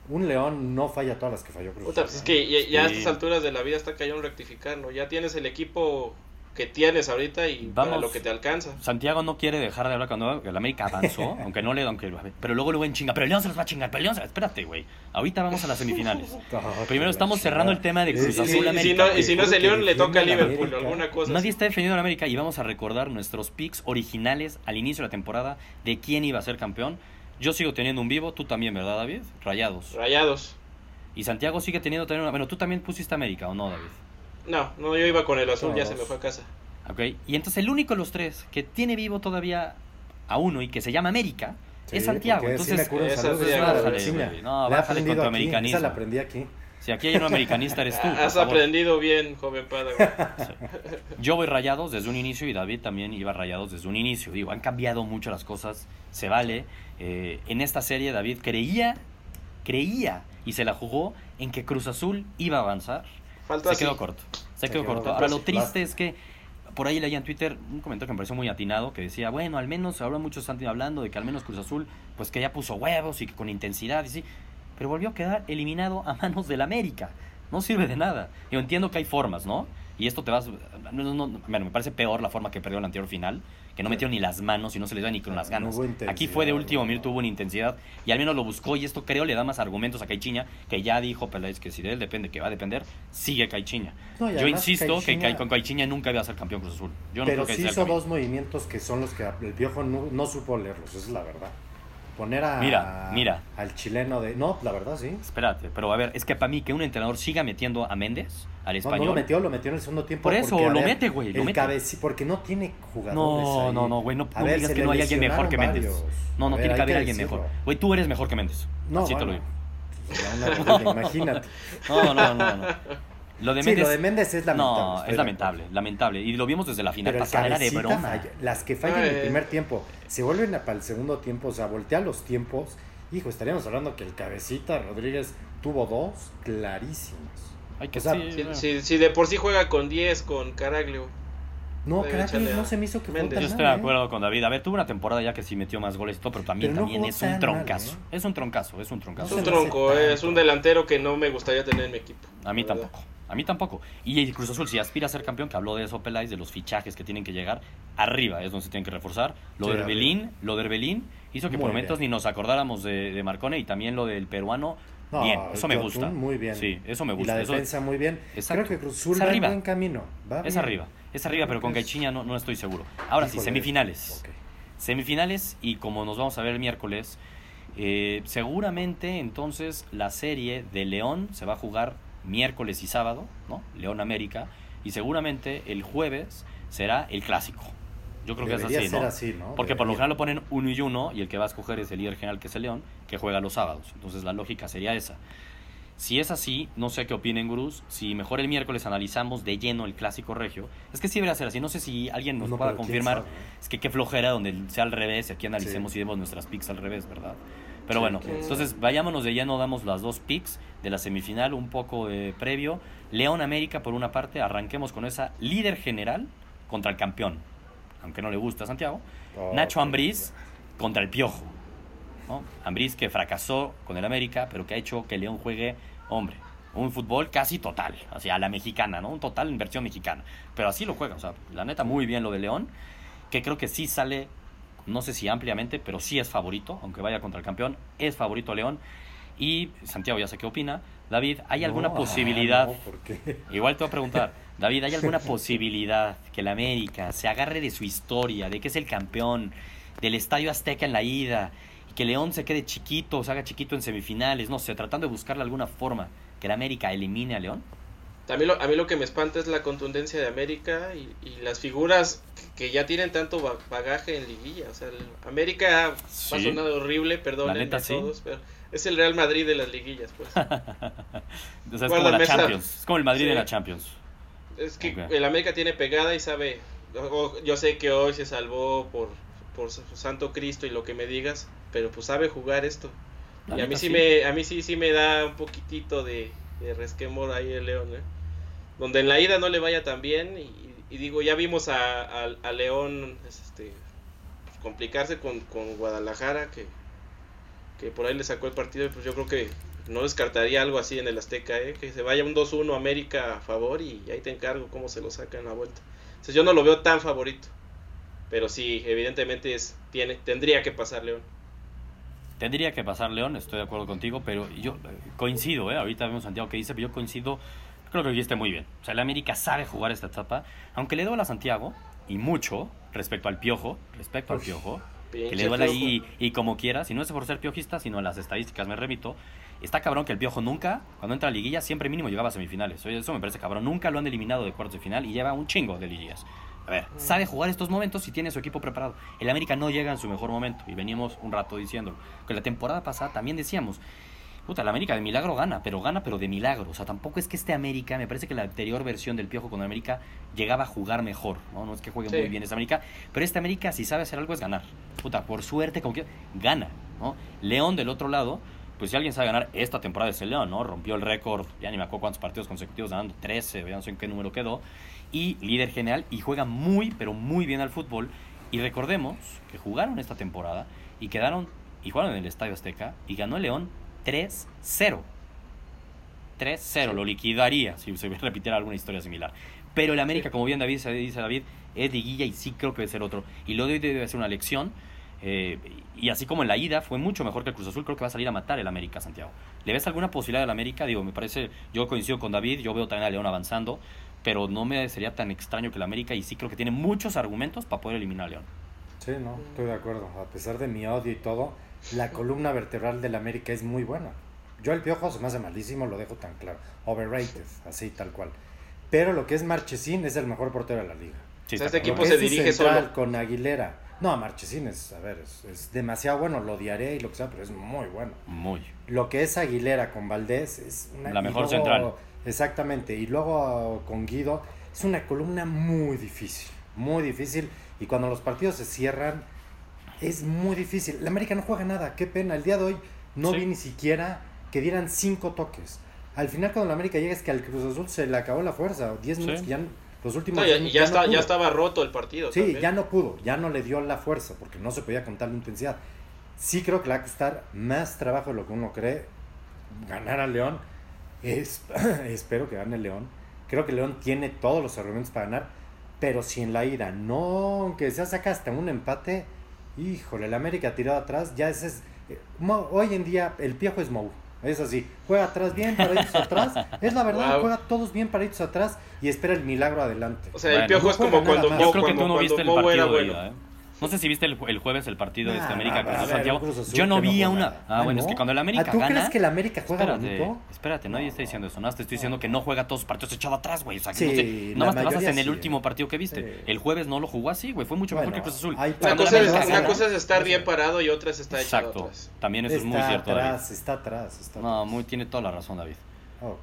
un León no falla todas las que falló Cruz Puta, Azul, pues es que ya, ya a Sí. estas alturas de la vida está cayendo rectificar, ¿no? Ya tienes el equipo que tienes ahorita y para lo que te alcanza. Santiago no quiere dejar de hablar cuando el América avanzó, aunque no le aunque pero luego luego en chinga, pero el León se los va a chingar, pero el León se espérate, güey. Ahorita vamos a las semifinales. Primero estamos cerrando el tema de Cruz Azul si, América. y si no, y si no es el León, le toca a Liverpool, América. alguna cosa. Nadie así. está defendiendo a América y vamos a recordar nuestros picks originales al inicio de la temporada de quién iba a ser campeón. Yo sigo teniendo un vivo, tú también, ¿verdad, David? Rayados. Rayados. Y Santiago sigue teniendo también una... Bueno, tú también pusiste América, ¿o no, David? No, no, yo iba con el azul, ya Todos. se me fue a casa. Ok. Y entonces el único de los tres que tiene vivo todavía a uno y que se llama América Sí, es Santiago. sí Entonces, me curo en esa salud, sí, es bájale, güey. No, La bájale con tu americanismo. esa la aprendí aquí. si aquí hay un americanista eres tú. Has aprendido bien, joven Pada. Yo voy rayados desde un inicio y David también iba rayados desde un inicio. Digo, han cambiado mucho las cosas, se vale. Eh, en esta serie David creía, creía y se la jugó en que Cruz Azul iba a avanzar. Se así. quedó corto. Se, Se quedó quedó corto. Ahora lo triste es que por ahí leía en Twitter un comentario que me pareció muy atinado que decía, bueno, al menos ahora muchos están hablando de que al menos Cruz Azul pues que ya puso huevos y que con intensidad y sí, pero volvió a quedar eliminado a manos del América. No sirve de nada. Yo entiendo que hay formas, ¿no? Y esto te vas no, no, no, bueno, me parece peor la forma que perdió el anterior final, que no metió ni las manos y no se le da ni con las No ganas. Aquí fue de último minuto hubo una intensidad y al menos lo buscó y esto creo le da más argumentos a Caixinha, que ya dijo Peláez que si de él depende que va a depender, sigue y Yo insisto que Caixinha- con Caixinha nunca iba a ser campeón Cruz Azul. Yo pero creo que sí hizo dos movimientos que son los que el Piojo no, no supo leerlos, esa es la verdad. Poner a, Mira, mira. al chileno de... No, la verdad sí. Espérate, pero a ver, es que para mí que un entrenador siga metiendo a Méndez al español. no lo metió, lo metió en el segundo tiempo. Por eso, porque, lo ver, mete, güey, el porque no tiene jugadores No, ahí. no, no, güey, no, no ver, digas que no hay alguien mejor que Méndez. varios. No, no A tiene ver, que haber alguien decirlo. mejor. Güey, tú eres mejor que Méndez. No, Así te lo bueno. digo. Imagínate. No, no, no, no. Lo de Sí, Méndez. lo de Méndez es lamentable. no, es lamentable, lamentable. Y lo vimos desde la final Pero el pasada, era de cabecita broma. falla- las que fallan en el Ay. primer tiempo se vuelven a- para el segundo tiempo, o sea, voltea los tiempos. Hijo, estaríamos hablando que el cabecita Rodríguez tuvo dos clarísimas. Hay que o sea, sí, Si, si- si de por sí juega con 10, con Caraglio. No, a no se me hizo que Méndez. Yo estoy de ¿eh? acuerdo con David. A ver, tuvo una temporada ya que sí metió más goles y todo, pero también, Pero no también es un mal, troncazo. ¿eh? Es un troncazo, es un Es troncazo. No un se me hace tronco, es un delantero que no me gustaría tener en mi equipo. A mí verdad. tampoco. A mí tampoco. Y el Cruz Azul, si aspira a ser campeón, que habló de eso Peláez, de los fichajes que tienen que llegar, arriba es donde se tienen que reforzar. Lo Sí, de. Herbelín, lo de Herbelín hizo que Muy por momentos bien. ni nos acordáramos de, de Marcone y también lo del peruano. No, bien, eso me gusta. Muy bien. Sí, eso me Y gusta. la eso- defensa muy bien. Exacto. Creo que Cruz Azul Es va en arriba. buen camino. Va es bien. arriba, es arriba, pero con Caixinha no, no estoy seguro. Ahora sí, semifinales. Ok. Semifinales y como nos vamos a ver el miércoles, eh, seguramente entonces la serie de León se va a jugar miércoles y sábado, ¿no? León América, y seguramente el jueves será el clásico. Yo creo que Debería es así, ser ¿no? así, ¿no? Porque por lo Debería. general lo ponen uno y uno y el que va a escoger es el líder general que es el León, que juega los sábados. Entonces la lógica sería esa. Si es así, no sé qué opinen Gurús, si mejor el miércoles analizamos de lleno el clásico regio, es que sí debería ser así, no sé si alguien nos No, pueda confirmar, es que qué flojera donde sea al revés y aquí analicemos y demos nuestras picks al revés, ¿verdad? Pero Sí, bueno, entonces vayámonos de lleno, damos las dos picks de la semifinal, un poco eh, previo. León América por una parte, arranquemos con esa líder general contra el campeón, aunque no le gusta a Santiago. Oh, Nacho Ambriz contra el Piojo. ¿no? Ambriz que fracasó con el América, pero que ha hecho que León juegue, hombre, un fútbol casi total, o sea, a la mexicana, ¿no? Un total en versión mexicana. Pero así lo juega, o sea, la neta, muy bien lo de León, que creo que sí sale, no sé si ampliamente, pero sí es favorito, aunque vaya contra el campeón, es favorito León. Y Santiago ya sé qué opina. David, ¿hay alguna No, posibilidad? ah, no, ¿por qué? Igual te voy a preguntar, David, ¿hay alguna posibilidad que el América se agarre de su historia, de que es el campeón, del Estadio Azteca en la ida, y que León se quede chiquito, se haga chiquito en semifinales, no sé, tratando de buscarle alguna forma que el América elimine a León? También lo- a mí lo que me espanta es la contundencia de América y, y las figuras que, ya tienen tanto ba- bagaje en liguilla. O sea, el América ha Sí. sonado horrible, perdón La a sí. todos, pero es el Real Madrid de las liguillas, pues. O sea, es como la Champions, es como el Madrid Sí. en la Champions. Es que el América tiene pegada y sabe. Yo sé que hoy se salvó por, por Santo Cristo y lo que me digas, pero pues sabe jugar esto. La y a mí sí, sí. me a mí sí sí me da un poquitito de, de resquemor ahí el León, ¿eh? Donde en la ida no le vaya tan bien y, y digo, ya vimos a, a- a León este complicarse con, con Guadalajara que, que por ahí le sacó el partido, pues yo creo que no descartaría algo así en el Azteca, ¿eh? que se vaya un 2-1 América a favor y ahí te encargo cómo se lo saca en la vuelta. Entonces yo no lo veo tan favorito, pero sí, evidentemente es, tiene, tendría que pasar León. Tendría que pasar León, estoy de acuerdo contigo, pero yo eh, coincido, ¿eh? ahorita vemos Santiago que dice, pero yo coincido, creo que lo dijiste muy bien. O sea, el América sabe jugar esta etapa, aunque le duele a Santiago, y mucho, respecto al Piojo, respecto al. Piojo, que le duele ahí y como quiera, si no es por ser piojista, sino a las estadísticas me remito, está cabrón que el Piojo nunca, cuando entra a liguilla, siempre mínimo llegaba a semifinales. Oye, eso me parece cabrón, nunca lo han eliminado de cuartos de final y lleva un chingo de liguillas. A ver, sabe jugar estos momentos y tiene su equipo preparado. El América no llega en su mejor momento y venimos un rato diciéndolo. Que la temporada pasada también decíamos, puta, el América de milagro gana, pero gana pero de milagro. O sea, tampoco es que este América, me parece que la anterior versión del Piojo con América llegaba a jugar mejor, ¿no? No es que juegue Sí. muy bien este América, pero este América si sabe hacer algo es ganar. Puta, por suerte, con que gana, ¿no? León del otro lado, pues si alguien sabe ganar esta temporada es el León, ¿no? Rompió el récord, ya ni me acuerdo cuántos partidos consecutivos ganando, 13, ya no sé en qué número quedó, y líder general, y juega muy, pero muy bien al fútbol. Y recordemos que jugaron esta temporada y quedaron, y jugaron en el Estadio Azteca, y ganó el León 3-0. 3-0, lo liquidaría si se repitiera alguna historia similar. Pero el América, como bien David dice David, es liguilla y sí creo que debe ser otro. Y lo de hoy debe ser una lección. eh, y así como en la ida fue mucho mejor que el Cruz Azul, creo que va a salir a matar el América, Santiago. ¿Le ves alguna posibilidad del América? Digo, me parece, yo coincido con David, yo veo también a León avanzando, pero no me sería tan extraño que el América, y sí creo que tiene muchos argumentos para poder eliminar a León. Sí, no, estoy de acuerdo. A pesar de mi odio y todo, la columna vertebral del América es muy buena. Yo el piojo se me hace malísimo, lo dejo tan claro. Overrated, así tal cual. Pero lo que es Marchesín es el mejor portero de la liga. Sí, O sea, está este equipo Lo se que es su dirige central solo. con Aguilera. No, Marchesín es, a ver, es, es demasiado bueno, lo odiaré y lo que sea, pero es muy bueno. Muy. Lo que es Aguilera con Valdés es una, La mejor luego- central. Exactamente, y luego con Guido es una columna muy difícil, muy difícil. Y cuando los partidos se cierran, es muy difícil. La América no juega nada, qué pena. El día de hoy no Sí. vi ni siquiera que dieran cinco toques. Al final, cuando la América llega, es que al Cruz Azul se le acabó la fuerza. 10 Sí. minutos, que ya, los últimos No, ya, 10 minutos ya no está, ya estaba roto el partido. Sí, también. ya no pudo, ya no le dio la fuerza porque no se podía contar la intensidad. Sí creo que le va a costar más trabajo de lo que uno cree ganar a León. Es, espero que gane León. Creo que León tiene todos los argumentos para ganar, pero si en la ida no, aunque se saca hasta un empate, híjole, el América tirado atrás, ya ese es... eh, Mo- hoy en día el piojo es Mou. Es así, juega atrás bien, paraditos atrás. Es la verdad, Wow. juega todos bien paraditos atrás y espera el milagro adelante. O sea, Bueno, el piojo no es como cuando más. Mo, Yo creo que cuando, tú no viste el cuando Mo era bueno. ¿eh? No sé si viste el, el jueves el partido de este Nah, América a Cruz Azul, ver, Santiago. Azul Yo no vi a una. nada. Ah, bueno, es que cuando el América Ah, ¿Tú gana. crees que el América juega Espérate, bonito? espérate, nadie está diciendo eso. No, te estoy diciendo que no juega todos sus partidos echado atrás, güey. O sea, que Sí, no sé. la Nomás te basas en el sí, último eh. partido que viste. Sí. El jueves no lo jugó así, güey. Fue mucho mejor Bueno, que Cruz Azul. hay Una cosa, es, América una gana- cosa es estar bien parado y otra es estar echado Exacto. atrás. También eso es muy está cierto, David. atrás, está atrás, está No, atrás. muy, tiene toda la razón, David. Ok.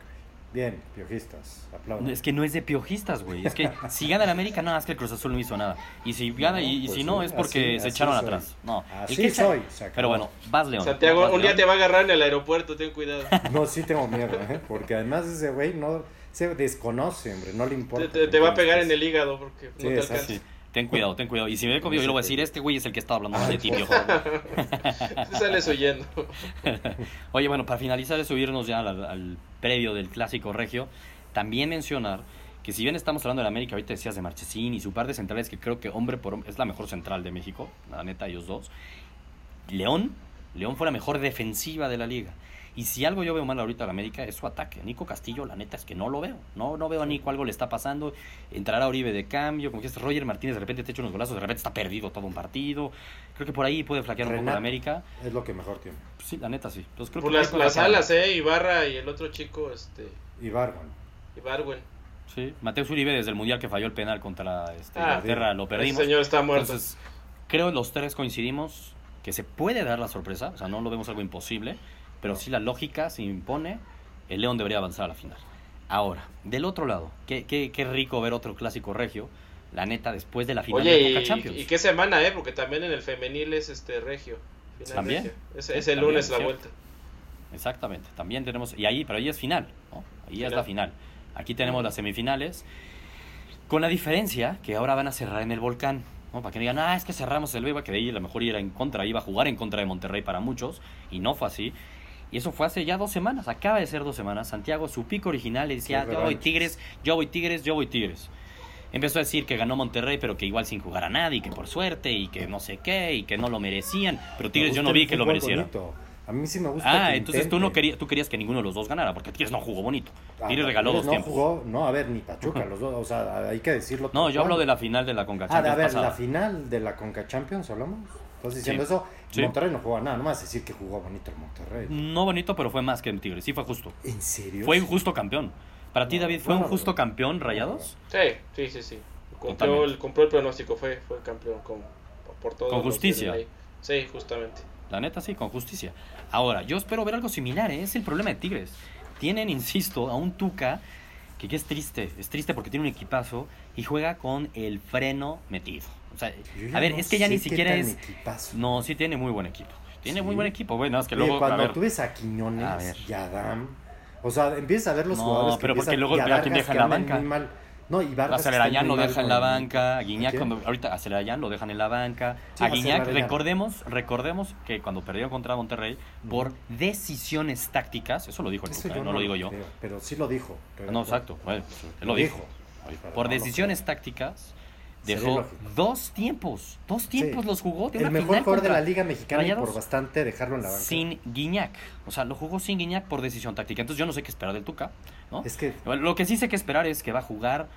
Bien, piojistas. Aplaudo. Es que no es de piojistas, güey. Es que si gana el América, no, es que el Cruz Azul no hizo nada. Y si gana, y, y pues si no, sí, es porque así- se así echaron soy. atrás. No, Así que soy, se. Pero bueno, vas León. Santiago, Vas, un día León. te va a agarrar en el aeropuerto, ten cuidado. No, sí tengo miedo, ¿eh? Porque además ese güey no se desconoce, hombre, no le importa. Te, te- te va a pegar en el hígado porque Sí, no te alcanza. Ten cuidado, ten cuidado. Y si me ve conmigo, yo le voy a decir, este güey es el que está hablando mal de ti. Te sales huyendo. Oye, bueno, para finalizar es subirnos ya al, al previo del clásico regio, también mencionar que si bien estamos hablando de la América, ahorita decías de Marchesín y su par de centrales, que creo que hombre por hombre es la mejor central de México, la neta, ellos dos. León, León fue la mejor defensiva de la liga. Y si algo yo veo mal ahorita a la América es su ataque. Nico Castillo, la neta es que no lo veo. No, no veo a Nico, algo le está pasando. Entrará Oribe de cambio, como que este Roger Martínez de repente te echa unos golazos, de repente está perdido todo un partido. Creo que por ahí puede flaquear un poco la Renato. América. Es lo que mejor tiene. Sí, la neta sí. Entonces, creo Por que las, alas, ¿eh? Ibarra y el otro chico, este. Y Bargon. Ibarwen. Sí, Mateus Uribe desde el Mundial que falló el penal contra este, Ah, Inglaterra lo perdimos. señor está muerto. Entonces, creo los tres coincidimos que se puede dar la sorpresa, o sea, no lo vemos algo imposible, pero sí la lógica se impone, el León debería avanzar a la final. Ahora, del otro lado, qué, qué, qué rico ver otro clásico regio, la neta, después de la final Oye, de y, Coca Champions. y qué semana, ¿eh? Porque también en el femenil es este regio. Final También. regio. Es, el también, lunes la cierto. vuelta. Exactamente, también tenemos, y ahí, pero ahí es final, ¿no? Ahí es la final. Aquí tenemos las semifinales, con la diferencia que ahora van a cerrar en el volcán, ¿no? Para que no digan, ah, es que cerramos el Beba, que de ahí a lo mejor era en contra, iba a jugar en contra de Monterrey para muchos, y no fue así. Y eso fue hace ya dos semanas, acaba de ser dos semanas. Santiago, su pico original, le decía, yo voy. Tigres, yo voy Tigres, yo voy Tigres. Empezó a decir que ganó Monterrey, pero que igual sin jugar a nadie, y que por suerte, y que no sé qué, y que no lo merecían. Pero Tigres Me yo no vi que lo fútbol mereciera. bonito. A mí sí me gusta. Ah, que entonces tú no querías, tú querías que ninguno de los dos ganara, porque Tigres no jugó bonito. Ah, Tigres regaló Tigres dos no tiempos. jugó, no, a ver, ni Pachuca, los dos, o sea, hay que decirlo. No, yo hablo de la final de la Conca Ah, Champions a ver, pasada. la final de la Conca Champions, hablamos. ¿Estás diciendo Sí. eso? Sí. Monterrey no jugó nada, no me vas a decir que jugó bonito el Monterrey. No bonito, pero fue más que en Tigres. Sí fue justo. ¿En serio? Fue un justo campeón. Para ti, David, ¿fue un justo bueno. campeón, Rayados? Sí, sí, sí, sí. El, cumplió el pronóstico, fue, fue campeón con, por todo. Con justicia. Sí, justamente. La neta, sí, con justicia. Ahora, yo espero ver algo similar, ¿eh? es el problema de Tigres. Tienen, insisto, a un Tuca que, que es triste. Es triste porque tiene un equipazo y juega con el freno metido. Sea, a ver, no es que ya ni siquiera es... equipazo. No, sí tiene muy buen equipo. Tiene muy buen equipo. Bueno, es que Oye, luego... a cuando ver, tú ves a Quiñones A ver. y a Adam, o sea, empiezas a ver los No, jugadores que pero porque luego a ve a Vargas deja en la banca. No, y Vargas A lo deja en la banca, a Guiñac ¿A cuando ahorita a Celarayán lo dejan en la banca, Sí, a a Guiñac recordemos, recordemos que cuando perdieron contra Monterrey por decisiones tácticas, eso lo dijo el Tuca, no lo digo yo. creo, pero sí lo dijo. No, exacto, bueno, él lo Lo dijo. Por no decisiones tácticas dejó dos tiempos, dos tiempos Sí. los jugó de El mejor final jugador de la Liga Mexicana y por bastante dejarlo en la banca. sin Guiñac, o sea, lo jugó sin Guiñac por decisión táctica. Entonces yo no sé qué esperar del Tuca, ¿no? Es que Lo que sí sé que esperar es que va a jugar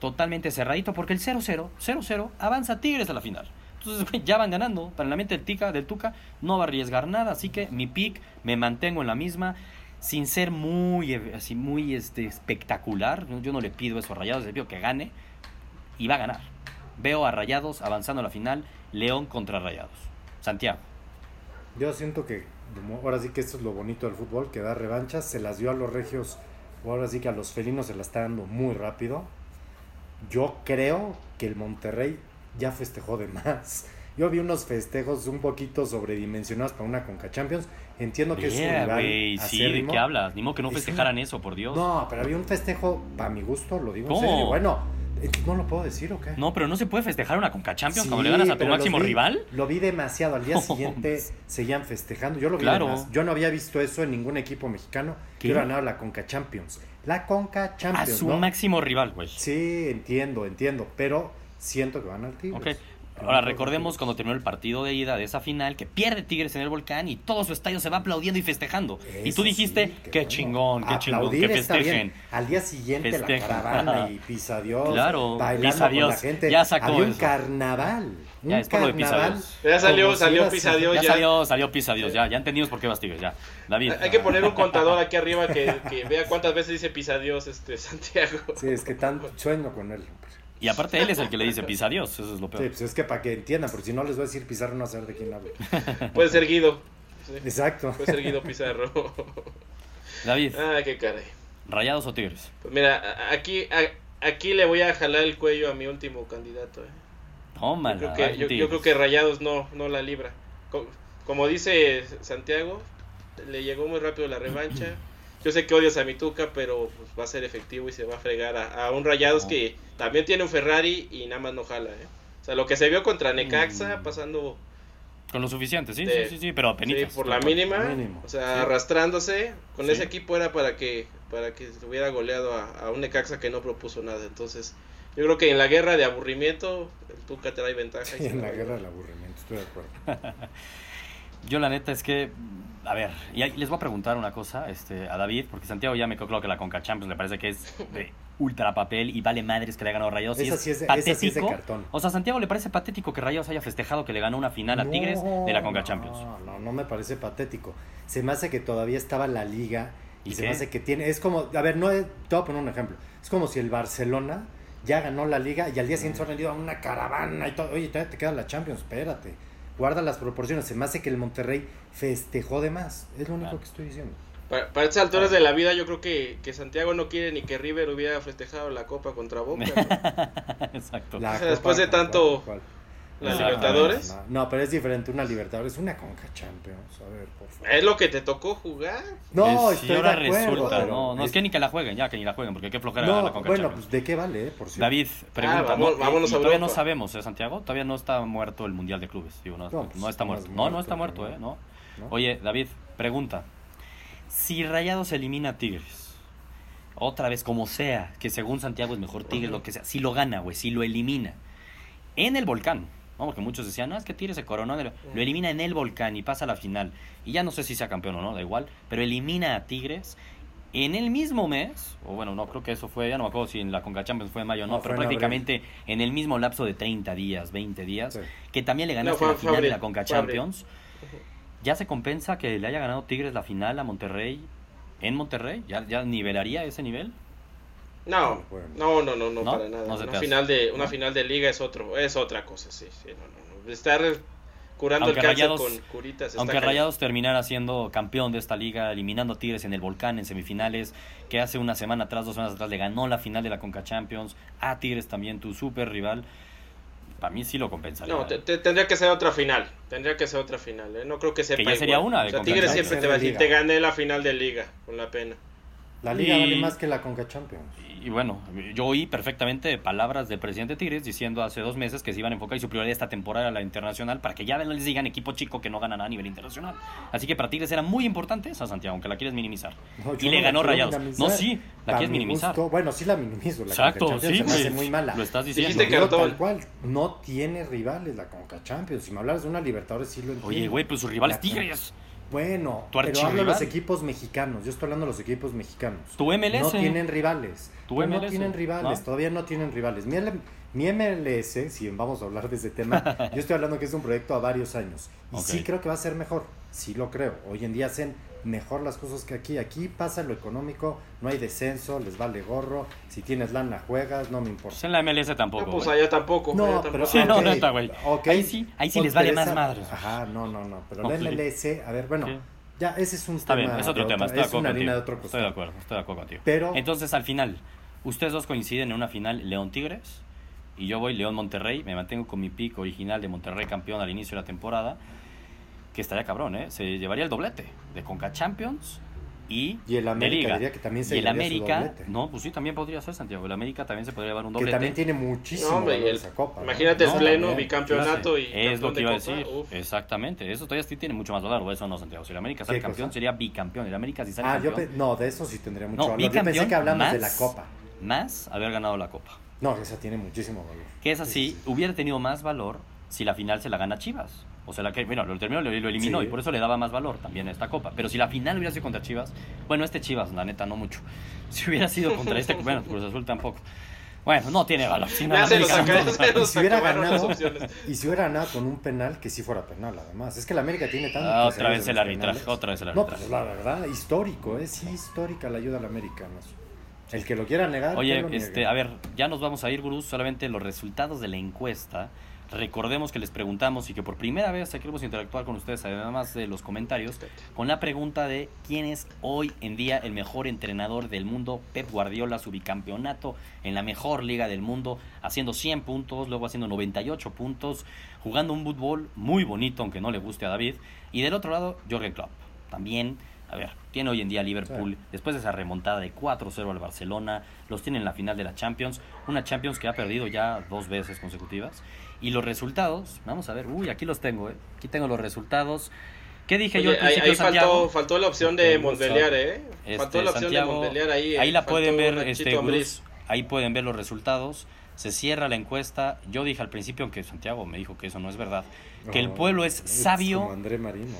totalmente cerradito porque el 0-0, 0-0 avanza Tigres a la final. Entonces ya van ganando. Para la mente del, tica, del Tuca no va a arriesgar nada, así que mi pick me mantengo en la misma sin ser muy eh, así muy este espectacular. Yo no le pido eso a Rayados, le pido que gane y va a ganar. Veo a Rayados avanzando a la final, León contra Rayados. Santiago. yo siento que ahora sí que esto es lo bonito del fútbol, que da revanchas, se las dio a los regios, ahora sí que a los felinos se la está dando muy rápido. Yo creo que el Monterrey ya festejó de más. Yo vi unos festejos un poquito sobredimensionados para una Conca Champions. Entiendo que es un Yeah, rival güey, sí, ¿de qué hablas? Ni modo que no Es festejaran eso, por Dios. No, pero había un festejo, para mi gusto, lo digo ¿Cómo? en serio. Bueno, ¿no lo puedo decir o qué? No, pero no se puede festejar una Conca Champions Sí, cuando le ganas a tu máximo vi- rival. Lo vi demasiado. Al día siguiente seguían festejando. Yo lo vi Claro. Yo no había visto eso en ningún equipo mexicano ¿Qué? que hubiera ganado la Conca Champions. La Conca A Champions, su ¿no? máximo rival, güey. Sí, entiendo, entiendo. Pero siento que van al Tigres. Ok. Ahora que recordemos cuando terminó el partido de ida de esa final que pierde Tigres en el volcán y todo su estadio se va aplaudiendo y festejando. y tú dijiste, sí, qué bueno. chingón, qué chingón, Aplaudir que está festejen. bien. Al día siguiente Festejen. la caravana y pisa Dios. Claro, bailando pisa con Dios. la gente. Ya sacó Había un eso. carnaval. Un Ya, es por lo de pisa. Dios. Ya salió, salió Pisa Dios Ya ya. salió, salió pisa Dios, ya, ya entendimos por qué vas Tigres, ya. David. Hay que poner un contador aquí arriba que, que vea cuántas veces dice Pisa Dios este Santiago. Sí, es que tan sueño con él. hombre. Y aparte él es el que le dice pisa Dios, eso es lo Sí, peor. pues es que para que entiendan, porque si no les voy a decir Pizarro, no saber de quién hablo. Puede ser Guido. Sí, Exacto. Puede ser Guido Pizarro. David, ah, qué caray. ¿Rayados o Tigres? Pues mira, a- aquí, a- aquí le voy a jalar el cuello a mi último candidato. eh. Tómala. Yo creo que, yo, creo que Rayados no, no la libra. Co- Como dice Santiago, le llegó muy rápido la revancha. Yo sé que odias a Mituca, pero pues, va a ser efectivo y se va a fregar a, a un Rayados No. que también tiene un Ferrari y nada más no jala. ¿eh? O sea, lo que se vio contra Necaxa Mm. pasando Con lo suficiente, sí, de- sí, sí, sí, pero sí, penitas. por la mínima, Mínimo. o sea, Sí. arrastrándose, con Sí. ese equipo era para que para que se hubiera goleado a, a un Necaxa que no propuso nada. Entonces, yo creo que en la guerra de aburrimiento, el Tuca trae ventaja. y Sí, en la la guerra del aburrimiento, estoy de acuerdo. Yo la neta es que, a ver, y les voy a preguntar una cosa este, a David, porque Santiago ya me quedó claro que la Conca Champions le parece que es de ultra papel y vale madres que le haya ganado Rayados. y Esa es sí es de- esa sí es de patético. cartón. O sea, a Santiago le parece patético que Rayados haya festejado que le ganó una final a Tigres de la Conca No, Champions. No, no me parece patético. Se me hace que todavía estaba la liga y, ¿Y se qué? me hace que tiene. Es como, a ver, no te voy a poner un ejemplo. Es como si el Barcelona ya ganó la liga y al día siguiente se ha rendido a una caravana y todo. Oye, todavía te queda la Champions, espérate. Guarda las proporciones. Se me hace que el Monterrey festejó de más. Es lo único Claro. que estoy diciendo. Para, para estas alturas de la vida, yo creo que, que Santiago no quiere ni que River hubiera festejado la Copa contra Boca. ¿no? Exacto. La O sea, después de ¿cuál- tanto- ¿La. Libertadores? No, no, pero es diferente. Una Libertadores, una Conca Champions. A ver, por favor. Es lo que te tocó jugar. No, Eh, estoy ahora de acuerdo. resulta, pero no, no es que ni que la jueguen, ya que ni la jueguen, porque qué flojera No, la Conca bueno, Champions. pues de qué vale, eh, por cierto. David, pregunta, vamos- ¿no? Y- vámonos y a todavía no sabemos, ¿eh, Santiago? Todavía no está muerto el Mundial de Clubes. Digo, no, No, no, está no muerto. es No, no muerto, está muerto, ¿eh? No. ¿no? Oye, David, pregunta. Si Rayados elimina a Tigres, otra vez, como sea, que según Santiago es mejor Tigres, lo que sea, si lo gana, güey, si lo elimina, en el volcán, ¿no? Porque muchos decían, no, es que Tigres se coronó, en el-". lo elimina en el volcán y pasa a la final. Y ya no sé si sea campeón o no, da igual, pero elimina a Tigres. En el mismo mes, o bueno, no creo que eso fue, ya no me acuerdo si en la Conca Champions fue en mayo o no, No, pero en prácticamente en el mismo lapso de 30 días, 20 días, Sí. que también le ganaste la final de la Conca abril. Champions. ¿Ya se compensa que le haya ganado Tigres la final a Monterrey en Monterrey? ¿Ya, ya nivelaría ese nivel? No, no, no, no, no, ¿No? para nada. Una final de una final de liga es otro, es otra cosa, sí, sí, no, no, no. Estar curando Aunque el cáncer Rayados- con curitas Aunque. Rayados terminara siendo campeón de esta liga, eliminando a Tigres en el Volcán en semifinales, que hace una semana atrás, dos semanas atrás, le ganó la final de la Conca Champions, a Tigres también, tu super rival, para mí sí lo compensaría. No, te- te- tendría que ser otra final. Tendría que ser otra final. ¿eh? No creo que sepa ya sería igual. una de O sea, Tigres siempre te va a decir, te gané la final de liga, con la pena. La liga Y- vale más que la Conca Champions. Y bueno, yo oí perfectamente palabras del presidente Tigres diciendo hace dos meses que se iban a enfocar y su prioridad esta temporada a la internacional para que ya no les digan equipo chico que no gana nada a nivel internacional. Así que para Tigres era muy importante esa, Santiago, aunque la quieres minimizar. No, y le ganó Rayados. No, sí, la quieres mi minimizar. gusto- bueno, sí la minimizo. La Exacto, Conca sí, se me hace güey. muy mala. Lo estás diciendo. Tal cual, no tiene rivales la Conca Champions. Si me hablas de una Libertadores, sí lo entiendo. Oye, güey, pues su rival es Tigres. Bueno, Tu pero hablo de los equipos mexicanos. Yo estoy hablando de los equipos mexicanos. Tu MLS. No tienen rivales. Tu No, tienen rivales, ¿no? todavía no tienen rivales. Mi, mi MLS, si vamos a hablar de ese tema, yo estoy hablando que es un proyecto a varios años. Y sí creo que va a ser mejor, sí lo creo. Hoy en día hacen mejor las cosas que aquí. Aquí pasa lo económico, no hay descenso, les vale gorro. Si tienes lana, juegas, no me Pues importa. en la MLS tampoco. No, pues allá tampoco. allá No, tampoco. pero Sí, no, ok, neta, güey. Ahí sí- ahí sí les vale más madres. Ajá, no, no, no. Pero la MLS, a ver, bueno, Sí. ya ese es un Está tema. bien, es otro tema, otra- estoy de es acuerdo una harina de otro Estoy de acuerdo, estoy de acuerdo contigo. Pero- Entonces, al final, ustedes dos coinciden en una final León Tigres y yo voy León Monterrey, me mantengo con mi pico original de Monterrey campeón al inicio de la temporada, que estaría cabrón, ¿eh? Se llevaría el doblete de Conca Champions y, Y el de América Liga. diría que también se y el su América, no, pues sí, también podría ser Santiago. El América también se podría llevar un Que doblete. también tiene muchísimo No, hombre, el- esa copa. ¿no? imagínate el No, pleno, también. bicampeonato y Es lo que iba a decir. uf. Exactamente. Eso todavía sí tiene mucho más valor, o eso no, Santiago. Si el América sale ¿Qué campeón, cosa? sería bicampeón. El América si sale Ah, campeón, pe- no, de eso sí tendría mucho No, valor. Yo pensé bicampeón que hablamos de la más- copa. más haber ganado la Copa. No, esa tiene muchísimo valor. Que es así, hubiera tenido más valor si la final se la gana Chivas. O sea, la que, bueno, lo terminó, lo, lo eliminó Sí. y por eso le daba más valor también a esta copa. Pero si la final hubiera sido contra Chivas, bueno, este Chivas, la neta, no mucho. Si hubiera sido contra este, bueno, Cruz Azul tampoco. Bueno, no tiene valor. Si no, no- Y si hubiera ganado, opciones. y si hubiera ganado con un penal, que sí fuera penal, además. Es que la América tiene tanto. Ah, otra vez el arbitraje, otra vez el No, arbitraje. pues la verdad, histórico, es histórica la ayuda al América. ¿no? El que lo quiera negar. Oye, niegue. este, a ver, ya nos vamos a ir, Gurús, solamente los resultados de la encuesta. Recordemos que les preguntamos y que por primera vez queremos interactuar con ustedes, además de los comentarios, con la pregunta de quién es hoy en día el mejor entrenador del mundo. Pep Guardiola, su bicampeonato en la mejor liga del mundo, haciendo 100 puntos, luego haciendo 98 puntos, jugando un fútbol muy bonito, aunque no le guste a David. Y del otro lado, Jürgen Klopp. También, a ver, tiene hoy en día Liverpool, Sí. después de esa remontada de 4-0 al Barcelona, los tiene en la final de la Champions, una Champions que ha perdido ya dos veces consecutivas. Y los resultados, vamos a ver, uy, aquí los tengo, ¿eh? aquí tengo los resultados. ¿Qué dije yo al ahí, principio, ahí Santiago? faltó, faltó la opción de Montbeliar, ¿eh? Este, faltó la opción Santiago, de Montbeliar ahí. Ahí la pueden ver, este. Bruce, ahí pueden ver los resultados. Se cierra la encuesta. Yo dije al principio, aunque Santiago me dijo que eso no es verdad, que el pueblo es Como sabio. André Marino.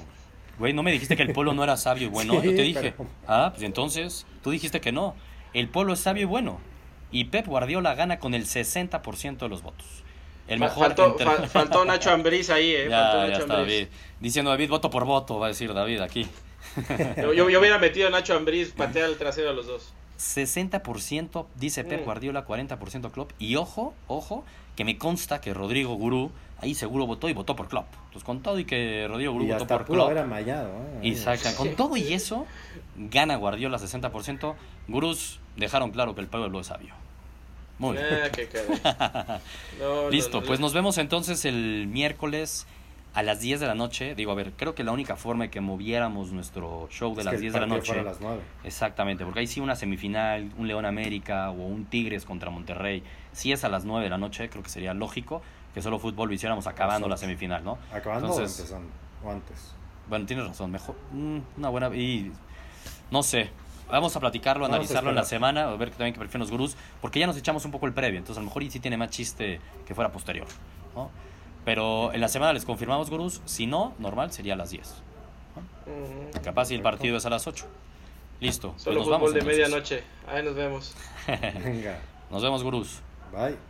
Güey, no me dijiste que el pueblo no era sabio y bueno. Sí, Yo te dije, pero- ah, pues entonces, tú dijiste que no. El pueblo es sabio y bueno. Y Pep Guardiola gana con el 60% de los votos. El mejor faltó, faltó Nacho Ambriz ahí, ¿eh? faltó Ya, ya Nacho está Ambriz. David. Diciendo David, voto por voto, va a decir David aquí. Yo, yo, yo hubiera metido a Nacho Ambriz, patea el trasero a los dos. 60% dice Pep Mm. Guardiola, 40% Klopp. Y ojo, ojo, que me consta que Rodrigo Gurú ahí seguro votó y votó por Klopp. Entonces con todo y que Rodrigo Gurú Y votó hasta por Klopp. haber amallado. ¿eh? Y saca- con todo y eso, gana Guardiola 60%. Gurús dejaron claro que el pueblo es sabio. Muy bien. Ah, qué. No, Listo, no, pues no. nos vemos entonces el miércoles a las 10 de la noche. Digo, a ver, creo que la única forma de que moviéramos nuestro show de Es las que el 10 de la noche. fuera a las 9. Exactamente, porque ahí sí una semifinal, un León América o un Tigres contra Monterrey. Si es a las 9 de la noche, creo que sería lógico que solo fútbol lo hiciéramos acabando la semifinal, ¿no? ¿Acabando Entonces- o empezando? O antes. Bueno, tienes razón, mejor. mm, una buena. Y. No sé. Vamos a platicarlo, Vamos a analizarlo en la semana, a ver también qué prefieren los gurús, porque ya nos echamos un poco el previo, entonces a lo mejor y sí tiene más chiste que fuera posterior. ¿no? Pero en la semana les confirmamos gurús, si no, normal sería a las 10. Ujú. Capaz si el partido es a las 8. Listo. pues nos fútbol vamos, de medianoche. Ahí nos vemos. Venga. Nos vemos, gurús. Bye.